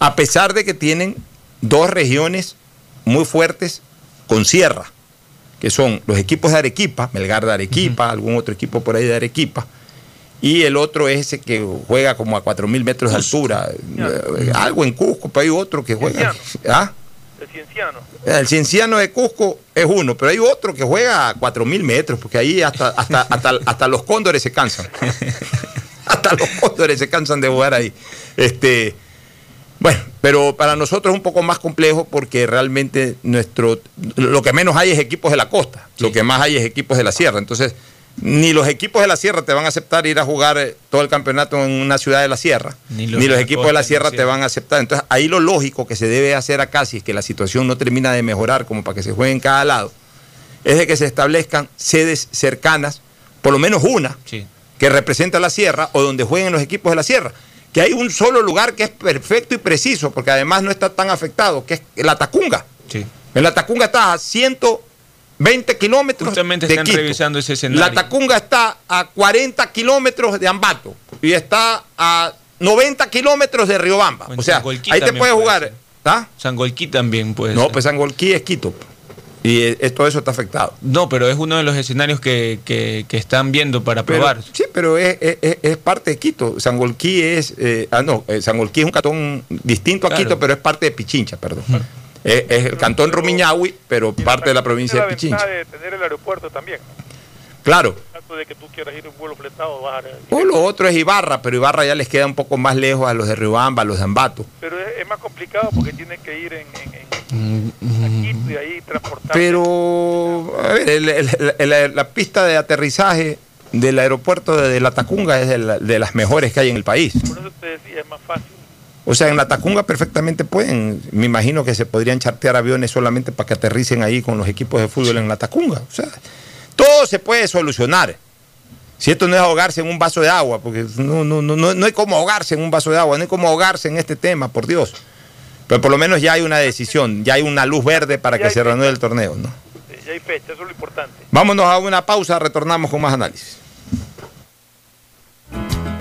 A pesar de que tienen dos regiones muy fuertes con sierra, que son los equipos de Arequipa, Melgar de Arequipa, algún otro equipo por ahí de Arequipa, y el otro es ese que juega como a 4.000 metros de altura, eh, algo en Cusco, pero hay otro que juega... ¿Ah? El cienciano. El cienciano de Cusco es uno, pero hay otro que juega a 4.000 metros, porque ahí hasta, hasta, hasta, hasta los cóndores se cansan. hasta los cóndores se cansan de jugar ahí. Este, bueno, pero para nosotros es un poco más complejo porque realmente nuestro lo que menos hay es equipos de la costa, lo que más hay es equipos de la sierra. Entonces, ni los equipos de la sierra te van a aceptar ir a jugar eh, todo el campeonato en una ciudad de la sierra, Ni ni los equipos de la sierra te van a aceptar. Entonces, ahí lo lógico que se debe hacer acá, si es que la situación no termina de mejorar como para que se juegue en cada lado, es de que se establezcan sedes cercanas, por lo menos una, Sí. que representa la sierra o donde jueguen los equipos de la sierra. Que hay un solo lugar que es perfecto y preciso, porque además no está tan afectado, que es la Tacunga. Sí. En la Tacunga está a 120 kilómetros Justamente de están Quito. revisando ese escenario. La Tacunga está a 40 kilómetros de Ambato y está a 90 kilómetros de Riobamba. En O sea, Sangolquí ahí te puedes puede jugar. ¿Ah? Sangolquí también puede No, ser. pues Sangolquí es Quito. Y eh, eh, todo eso está afectado. No, pero es uno de los escenarios que, que- que están viendo para Pero- probar. sí, pero es, es- es- es parte de Quito. Sangolquí es. eh, ah, no, eh, Sangolquí es un cantón distinto a Claro. Quito, pero es parte de Pichincha, perdón. Es, es el cantón Rumiñahui, pero parte de la provincia de la Pichincha. ventaja de tener el aeropuerto también. Claro. caso de que tú quieras ir en vuelo fletado, bajar. O lo otro es Ibarra, pero Ibarra ya les queda un poco más lejos a los de Riobamba, a los de Ambato. Pero es, es más complicado porque tienen que ir en, en, en Quito y ahí transportar. Pero, a ver, el- el- el- la, la pista de aterrizaje del aeropuerto de, La Tacunga es de, la- de las mejores que hay en el país. Por eso te decía, es más fácil. O sea, en La Tacunga perfectamente pueden, me imagino que se podrían chartear aviones solamente para que aterricen ahí con los equipos de fútbol en La Tacunga. O sea, todo se puede solucionar. Si esto no es ahogarse en un vaso de agua, porque no, no, no, no, hay como ahogarse en un vaso de agua, no hay como ahogarse en este tema, por Dios. Pero por lo menos ya hay una decisión, ya hay una luz verde para que se reanude el torneo, ¿no? Ya hay fecha, eso es lo importante. Vámonos a una pausa, retornamos con más análisis.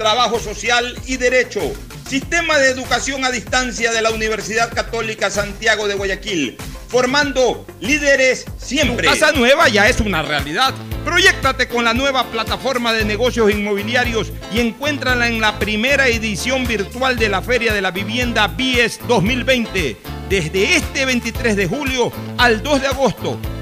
trabajo social y derecho. Sistema de educación a distancia de la Universidad Católica Santiago de Guayaquil, formando líderes siempre. Casa nueva ya es una realidad. Proyectate con la nueva plataforma de negocios inmobiliarios y encuéntrala en la primera edición virtual de la Feria de la Vivienda BIES 2020. Desde este 23 de julio al 2 de agosto.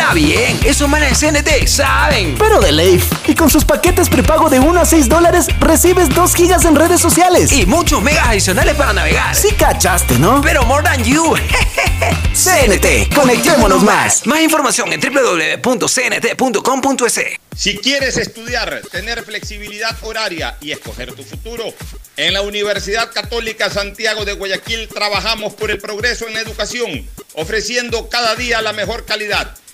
Habla bien, esos manes de CNT saben. Pero de Leif. Y con sus paquetes prepago de 1 a 6 dólares, recibes 2 gigas en redes sociales. Y muchos megas adicionales para navegar. Sí cachaste, ¿no? Pero more than you. CNT, conectémonos más. Más información en www.cnt.com.es. Si quieres estudiar, tener flexibilidad horaria y escoger tu futuro, en la Universidad Católica Santiago de Guayaquil trabajamos por el progreso en la educación, ofreciendo cada día la mejor calidad.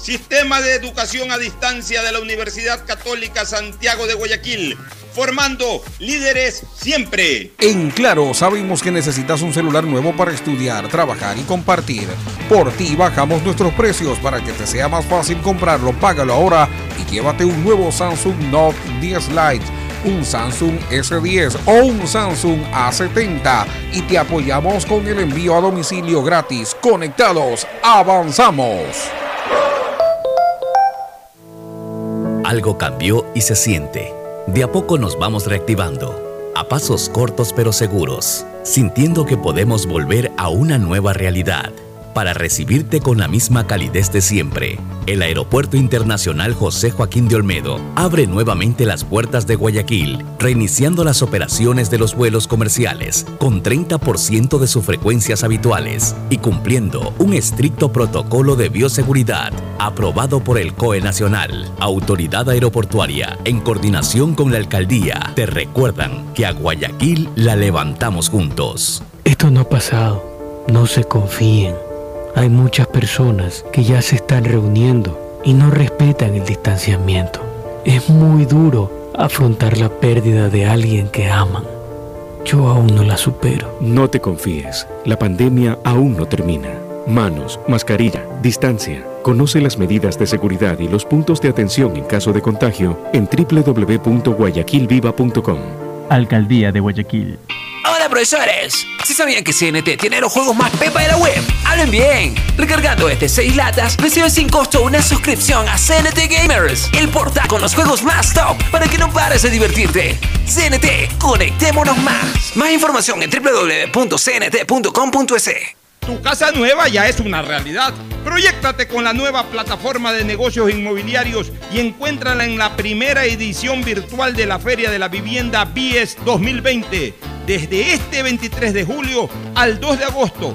Sistema de Educación a Distancia de la Universidad Católica Santiago de Guayaquil, formando líderes siempre. En Claro, sabemos que necesitas un celular nuevo para estudiar, trabajar y compartir. Por ti bajamos nuestros precios para que te sea más fácil comprarlo. Págalo ahora y llévate un nuevo Samsung Note 10 Lite, un Samsung S10 o un Samsung A70 y te apoyamos con el envío a domicilio gratis. Conectados, avanzamos. Algo cambió y se siente. De a poco nos vamos reactivando, a pasos cortos pero seguros, sintiendo que podemos volver a una nueva realidad. Para recibirte con la misma calidez de siempre, el Aeropuerto Internacional José Joaquín de Olmedo abre nuevamente las puertas de Guayaquil, reiniciando las operaciones de los vuelos comerciales con 30% de sus frecuencias habituales y cumpliendo un estricto protocolo de bioseguridad aprobado por el COE Nacional. Autoridad Aeroportuaria, en coordinación con la Alcaldía, te recuerdan que a Guayaquil la levantamos juntos. Esto no ha pasado. No se confíen. Hay muchas personas que ya se están reuniendo y no respetan el distanciamiento. Es muy duro afrontar la pérdida de alguien que aman. Yo aún no la supero. No te confíes, la pandemia aún no termina. Manos, mascarilla, distancia. Conoce las medidas de seguridad y los puntos de atención en caso de contagio en www.guayaquilviva.com. Alcaldía de Guayaquil. Hola profesores, ¿sí sabían que CNT tiene los juegos más pepa de la web? Hablen bien, recargando este 6 latas, recibes sin costo una suscripción a CNT Gamers, el portal con los juegos más top para que no pares de divertirte. CNT, conectémonos más. Más información en www.cnt.com.es. Tu casa nueva ya es una realidad. Proyectate con la nueva plataforma de negocios inmobiliarios y encuéntrala en la primera edición virtual de la Feria de la Vivienda BIES 2020. Desde este 23 de julio al 2 de agosto.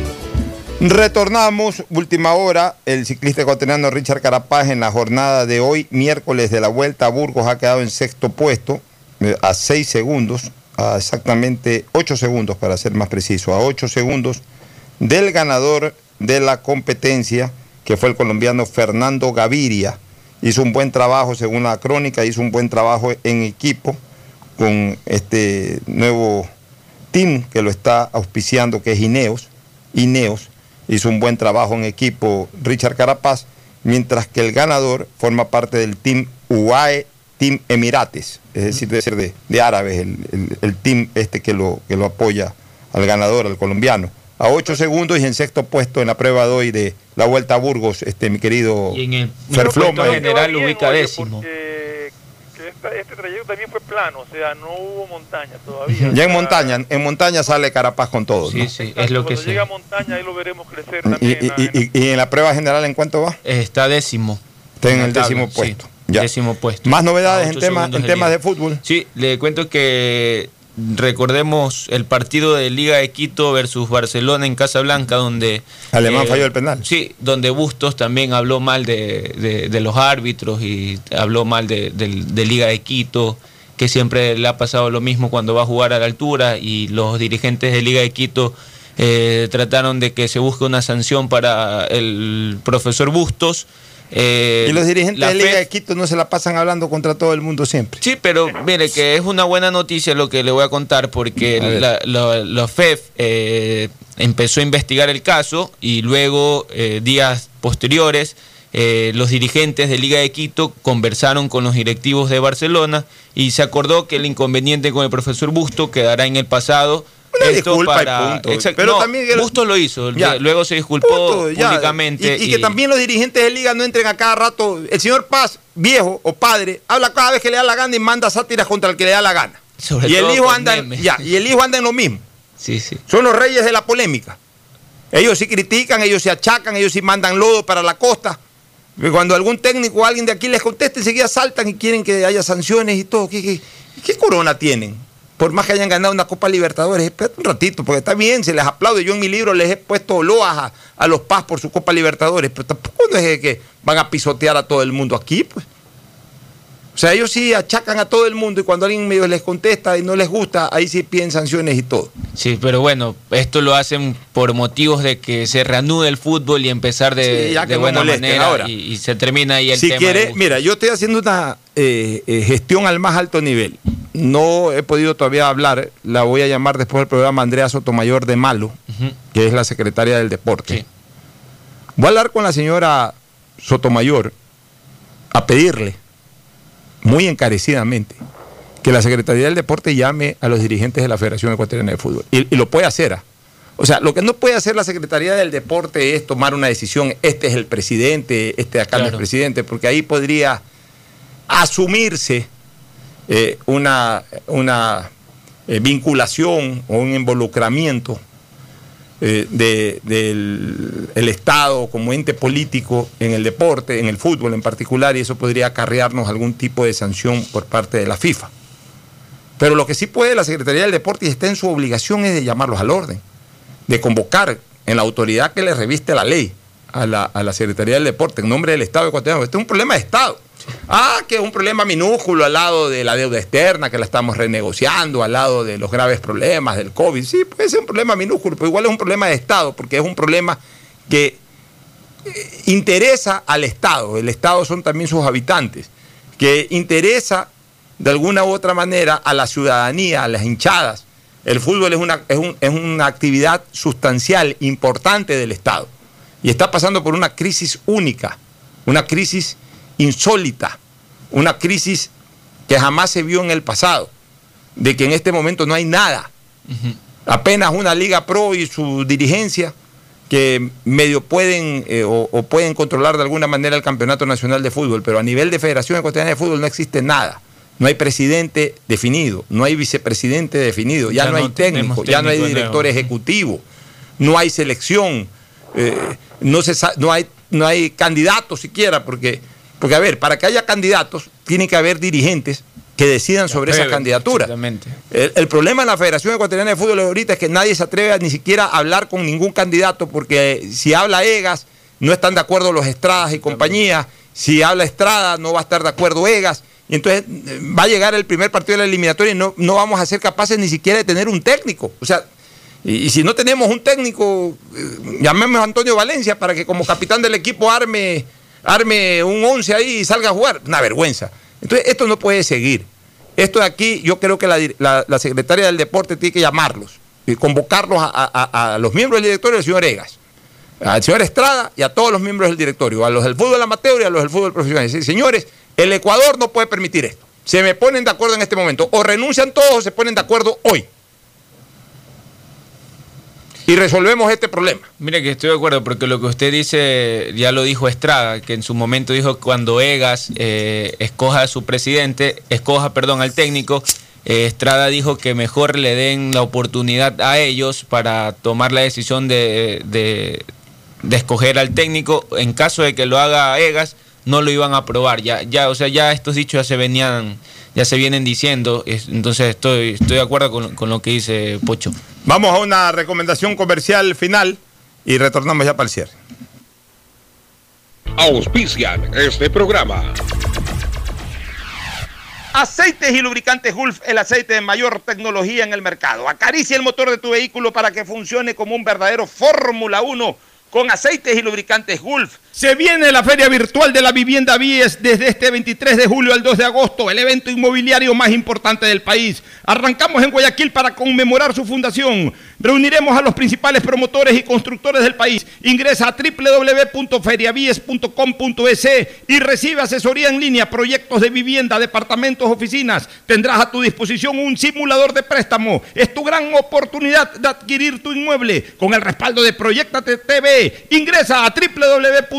Retornamos, última hora, el ciclista ecuatoriano Richard Carapaz en la jornada de hoy, miércoles de la Vuelta a Burgos, ha quedado en sexto puesto, eh, a seis segundos, a exactamente ocho segundos para ser más preciso, a ocho segundos del ganador de la competencia, que fue el colombiano Fernando Gaviria. Hizo un buen trabajo, según la crónica, hizo un buen trabajo en equipo con este nuevo team que lo está auspiciando, que es Ineos. Ineos hizo un buen trabajo en equipo Richard Carapaz, mientras que el ganador forma parte del team UAE Team Emirates, es decir, debe ser de, de árabes, el, el- el team este que lo, que lo apoya al ganador, al colombiano. A ocho segundos y en sexto puesto en la prueba de hoy de la Vuelta a Burgos, este mi querido Y en el Ferfloma. puesto general lo ubica décimo. Este trayecto también fue plano, o sea, no hubo montaña todavía. Ya en montaña, en montaña sale Carapaz con todo. ¿no? Sí, es lo que llega a montaña ahí lo veremos crecer Y, también. y- y- y- y en la prueba general en cuánto va? Está décimo. Está en el tabla, décimo sí, puesto. Ya. Décimo puesto. Más novedades en, tema- en temas de fútbol. Sí, le cuento que recordemos el partido de Liga de Quito versus Barcelona en Casablanca, donde... eh, Alemán falló el penal. Sí, donde Bustos también habló mal de, de- de los árbitros y habló mal de, de Liga de Quito, que siempre le ha pasado lo mismo cuando va a jugar a la altura y los dirigentes de Liga de Quito eh, trataron de que se busque una sanción para el profesor Bustos. Eh, y los dirigentes la de Liga de Quito no se la pasan hablando contra todo el mundo siempre. Sí, pero mire que es una buena noticia lo que le voy a contar porque A la, la- la FEF eh, empezó a investigar el caso y luego, eh, días posteriores, los dirigentes de Liga de Quito conversaron con los directivos de Barcelona y se acordó que el inconveniente con el profesor Busto quedará en el pasado. Una Esto disculpa y punto. Exacto. Pero No, también Busto lo hizo, Ya. luego se disculpó Punto, públicamente. Y, y que también los dirigentes de liga no entren a cada rato. El señor Paz, viejo o padre, habla cada vez que le da la gana y manda sátiras contra el que le da la gana. Sobre y el hijo anda en, ya, y el hijo anda en lo mismo. Sí, sí. Son los reyes de la polémica. Ellos sí critican, ellos se achacan, ellos sí mandan lodo para la costa. Y Cuando algún técnico o alguien de aquí les contesta, enseguida saltan y quieren que haya sanciones y todo. ¿Qué, qué, qué corona tienen? Por más que hayan ganado una Copa Libertadores, espérate un ratito, porque está bien, se les aplaude. Yo en mi libro les he puesto loas a, a los Paz por su Copa Libertadores, pero tampoco no es que van a pisotear a todo el mundo aquí, pues. O sea, ellos sí achacan a todo el mundo y cuando alguien medio les contesta y no les gusta, ahí sí piden sanciones y todo. Sí, pero bueno, esto lo hacen por motivos de que se reanude el fútbol y empezar de, Sí, ya que de buena manera ahora. y, y se termina ahí el si tema. quiere, mira, yo estoy haciendo una eh, eh, gestión al más alto nivel. No he podido todavía hablar, la voy a llamar después del programa Andrea Sotomayor de Malo, que es la secretaria del deporte. Voy a hablar con la señora Sotomayor a pedirle, muy encarecidamente, que la Secretaría del Deporte llame a los dirigentes de la Federación Ecuatoriana de Fútbol. Y, y lo puede hacer. ¿ah? O sea, lo que no puede hacer la Secretaría del Deporte es tomar una decisión, este es el presidente, este acá no es Claro. presidente, porque ahí podría asumirse eh, una, una eh, vinculación o un involucramiento eh, de- del el Estado como ente político en el deporte, en el fútbol en particular, y eso podría acarrearnos algún tipo de sanción por parte de la FIFA. Pero lo que sí puede la Secretaría del Deporte y está en su obligación es de llamarlos al orden, de convocar en la autoridad que le reviste la ley a la, a la Secretaría del Deporte en nombre del Estado ecuatoriano. Este es un problema de Estado. Ah, que es un problema minúsculo al lado de la deuda externa que la estamos renegociando, al lado de los graves problemas del COVID. Sí, puede ser un problema minúsculo, pero igual es un problema de Estado, porque es un problema que eh, interesa al Estado. El Estado son también sus habitantes, que interesa de alguna u otra manera a la ciudadanía, a las hinchadas. El fútbol es una, es un- es una actividad sustancial, importante del Estado. Y está pasando por una crisis única, una crisis insólita, una crisis que jamás se vio en el pasado, de que en este momento no hay nada. Apenas una Liga Pro y su dirigencia que medio pueden eh, o, o pueden controlar de alguna manera el Campeonato Nacional de Fútbol, pero a nivel de Federación Ecuatoriana de Fútbol no existe nada. No hay presidente definido, no hay vicepresidente definido, ya, Ya no hay técnico, ya no hay director nuevo. ejecutivo, no hay selección, eh, no, se, sa- no, hay, no hay candidatos siquiera, porque, porque, a ver, para que haya candidatos, tiene que haber dirigentes que decidan sobre esa candidatura. Exactamente. El, el problema en la Federación Ecuatoriana de Fútbol ahorita es que nadie se atreve a ni siquiera a hablar con ningún candidato, porque si habla Egas, no están de acuerdo los Estradas y compañía. Si habla Estrada, no va a estar de acuerdo Egas. Y entonces eh, va a llegar el primer partido de la eliminatoria y no, no vamos a ser capaces ni siquiera de tener un técnico. O sea, y, y si no tenemos un técnico, eh, llamemos a Antonio Valencia para que como capitán del equipo arme, arme un 11 ahí y salga a jugar. Una vergüenza. Entonces, esto no puede seguir. Esto de aquí, yo creo que la, la- secretaria del deporte tiene que llamarlos y convocarlos a, a- los miembros del directorio del señor Egas, al señor Estrada y a todos los miembros del directorio, a los del fútbol amateur y a los del fútbol profesional. Señores, el Ecuador no puede permitir esto. Se me ponen de acuerdo en este momento. O renuncian todos o se ponen de acuerdo hoy. Y resolvemos este problema. Mire que estoy de acuerdo, porque lo que usted dice ya lo dijo Estrada, que en su momento dijo cuando Egas eh, escoja a su presidente, escoja, perdón, al técnico, eh, Estrada dijo que mejor le den la oportunidad a ellos para tomar la decisión de, de- de escoger al técnico. En caso de que lo haga Egas, no lo iban a aprobar. Ya, ya, o sea, ya estos dichos ya se venían, ya se vienen diciendo. es- entonces estoy, estoy de acuerdo con, con lo que dice Pocho. Vamos a una recomendación comercial final y retornamos ya para el cierre. Auspician este programa. Aceites y lubricantes Gulf, el aceite de mayor tecnología en el mercado. Acaricia el motor de tu vehículo para que funcione como un verdadero Fórmula 1 con aceites y lubricantes Gulf. Se viene la Feria Virtual de la Vivienda Vies desde este 23 de julio al 2 de agosto, el evento inmobiliario más importante del país. Arrancamos en Guayaquil para conmemorar su fundación. Reuniremos a los principales promotores y constructores del país. Ingresa a www.feriavies.com.es y recibe asesoría en línea, proyectos de vivienda, departamentos, oficinas. Tendrás a tu disposición un simulador de préstamo. Es tu gran oportunidad de adquirir tu inmueble con el respaldo de Proyectate TV. Ingresa a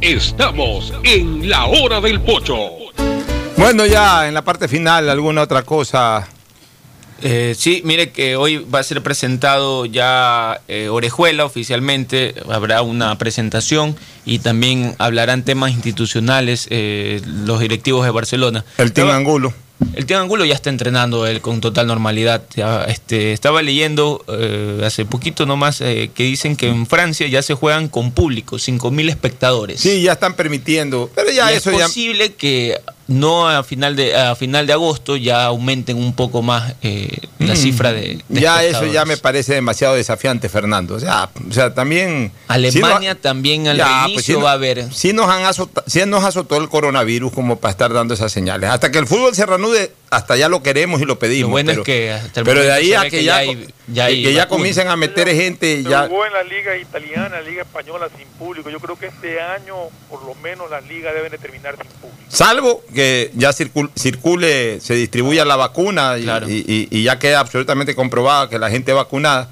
Estamos en la hora del pocho. Bueno, ya en la parte final, ¿alguna otra cosa? Eh, sí, mire que hoy va a ser presentado ya eh, Orejuela oficialmente, habrá una presentación y también hablarán temas institucionales eh, los directivos de Barcelona. El Team Angulo. El Tío Angulo ya está entrenando él con total normalidad. Ya, este, estaba leyendo eh, hace poquito nomás eh, que dicen que en Francia ya se juegan con público, 5.000 espectadores. Sí, ya están permitiendo. Pero ya Y eso es ya. posible que no a final de a final de agosto ya aumenten un poco más eh, la Mm. cifra de, de Ya eso ya me parece demasiado desafiante, Fernando. O sea, o sea también. Alemania si también al Ya, pues, si va a haber. Sí nos, han azota- sí nos azotó el coronavirus como para estar dando esas señales. Hasta que el fútbol se reanude, hasta ya lo queremos y lo pedimos. Lo bueno pero, es que hasta el pero de ahí a que, que ya, ya hay- ya hay que ya comiencen a meter gente, Se ya. jugó en la liga italiana, liga española sin público. Yo creo que este año, por lo menos, las ligas deben de terminar sin público. Salvo que ya circul- circule, se distribuya la vacuna y, y- y- y ya queda absolutamente comprobado que la gente vacunada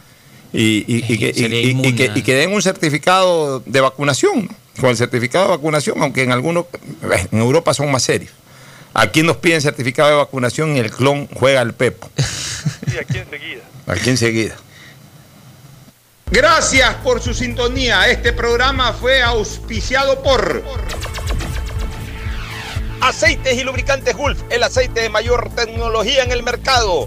y, y- y que, y- sería y- y inmune que- y que den un certificado de vacunación. Con el certificado de vacunación, aunque en algunos, en Europa son más serios. Aquí nos piden certificado de vacunación y el clon juega al pepo. Y aquí enseguida. Aquí enseguida. Gracias por su sintonía. Este programa fue auspiciado por Aceites y lubricantes Gulf, el aceite de mayor tecnología en el mercado.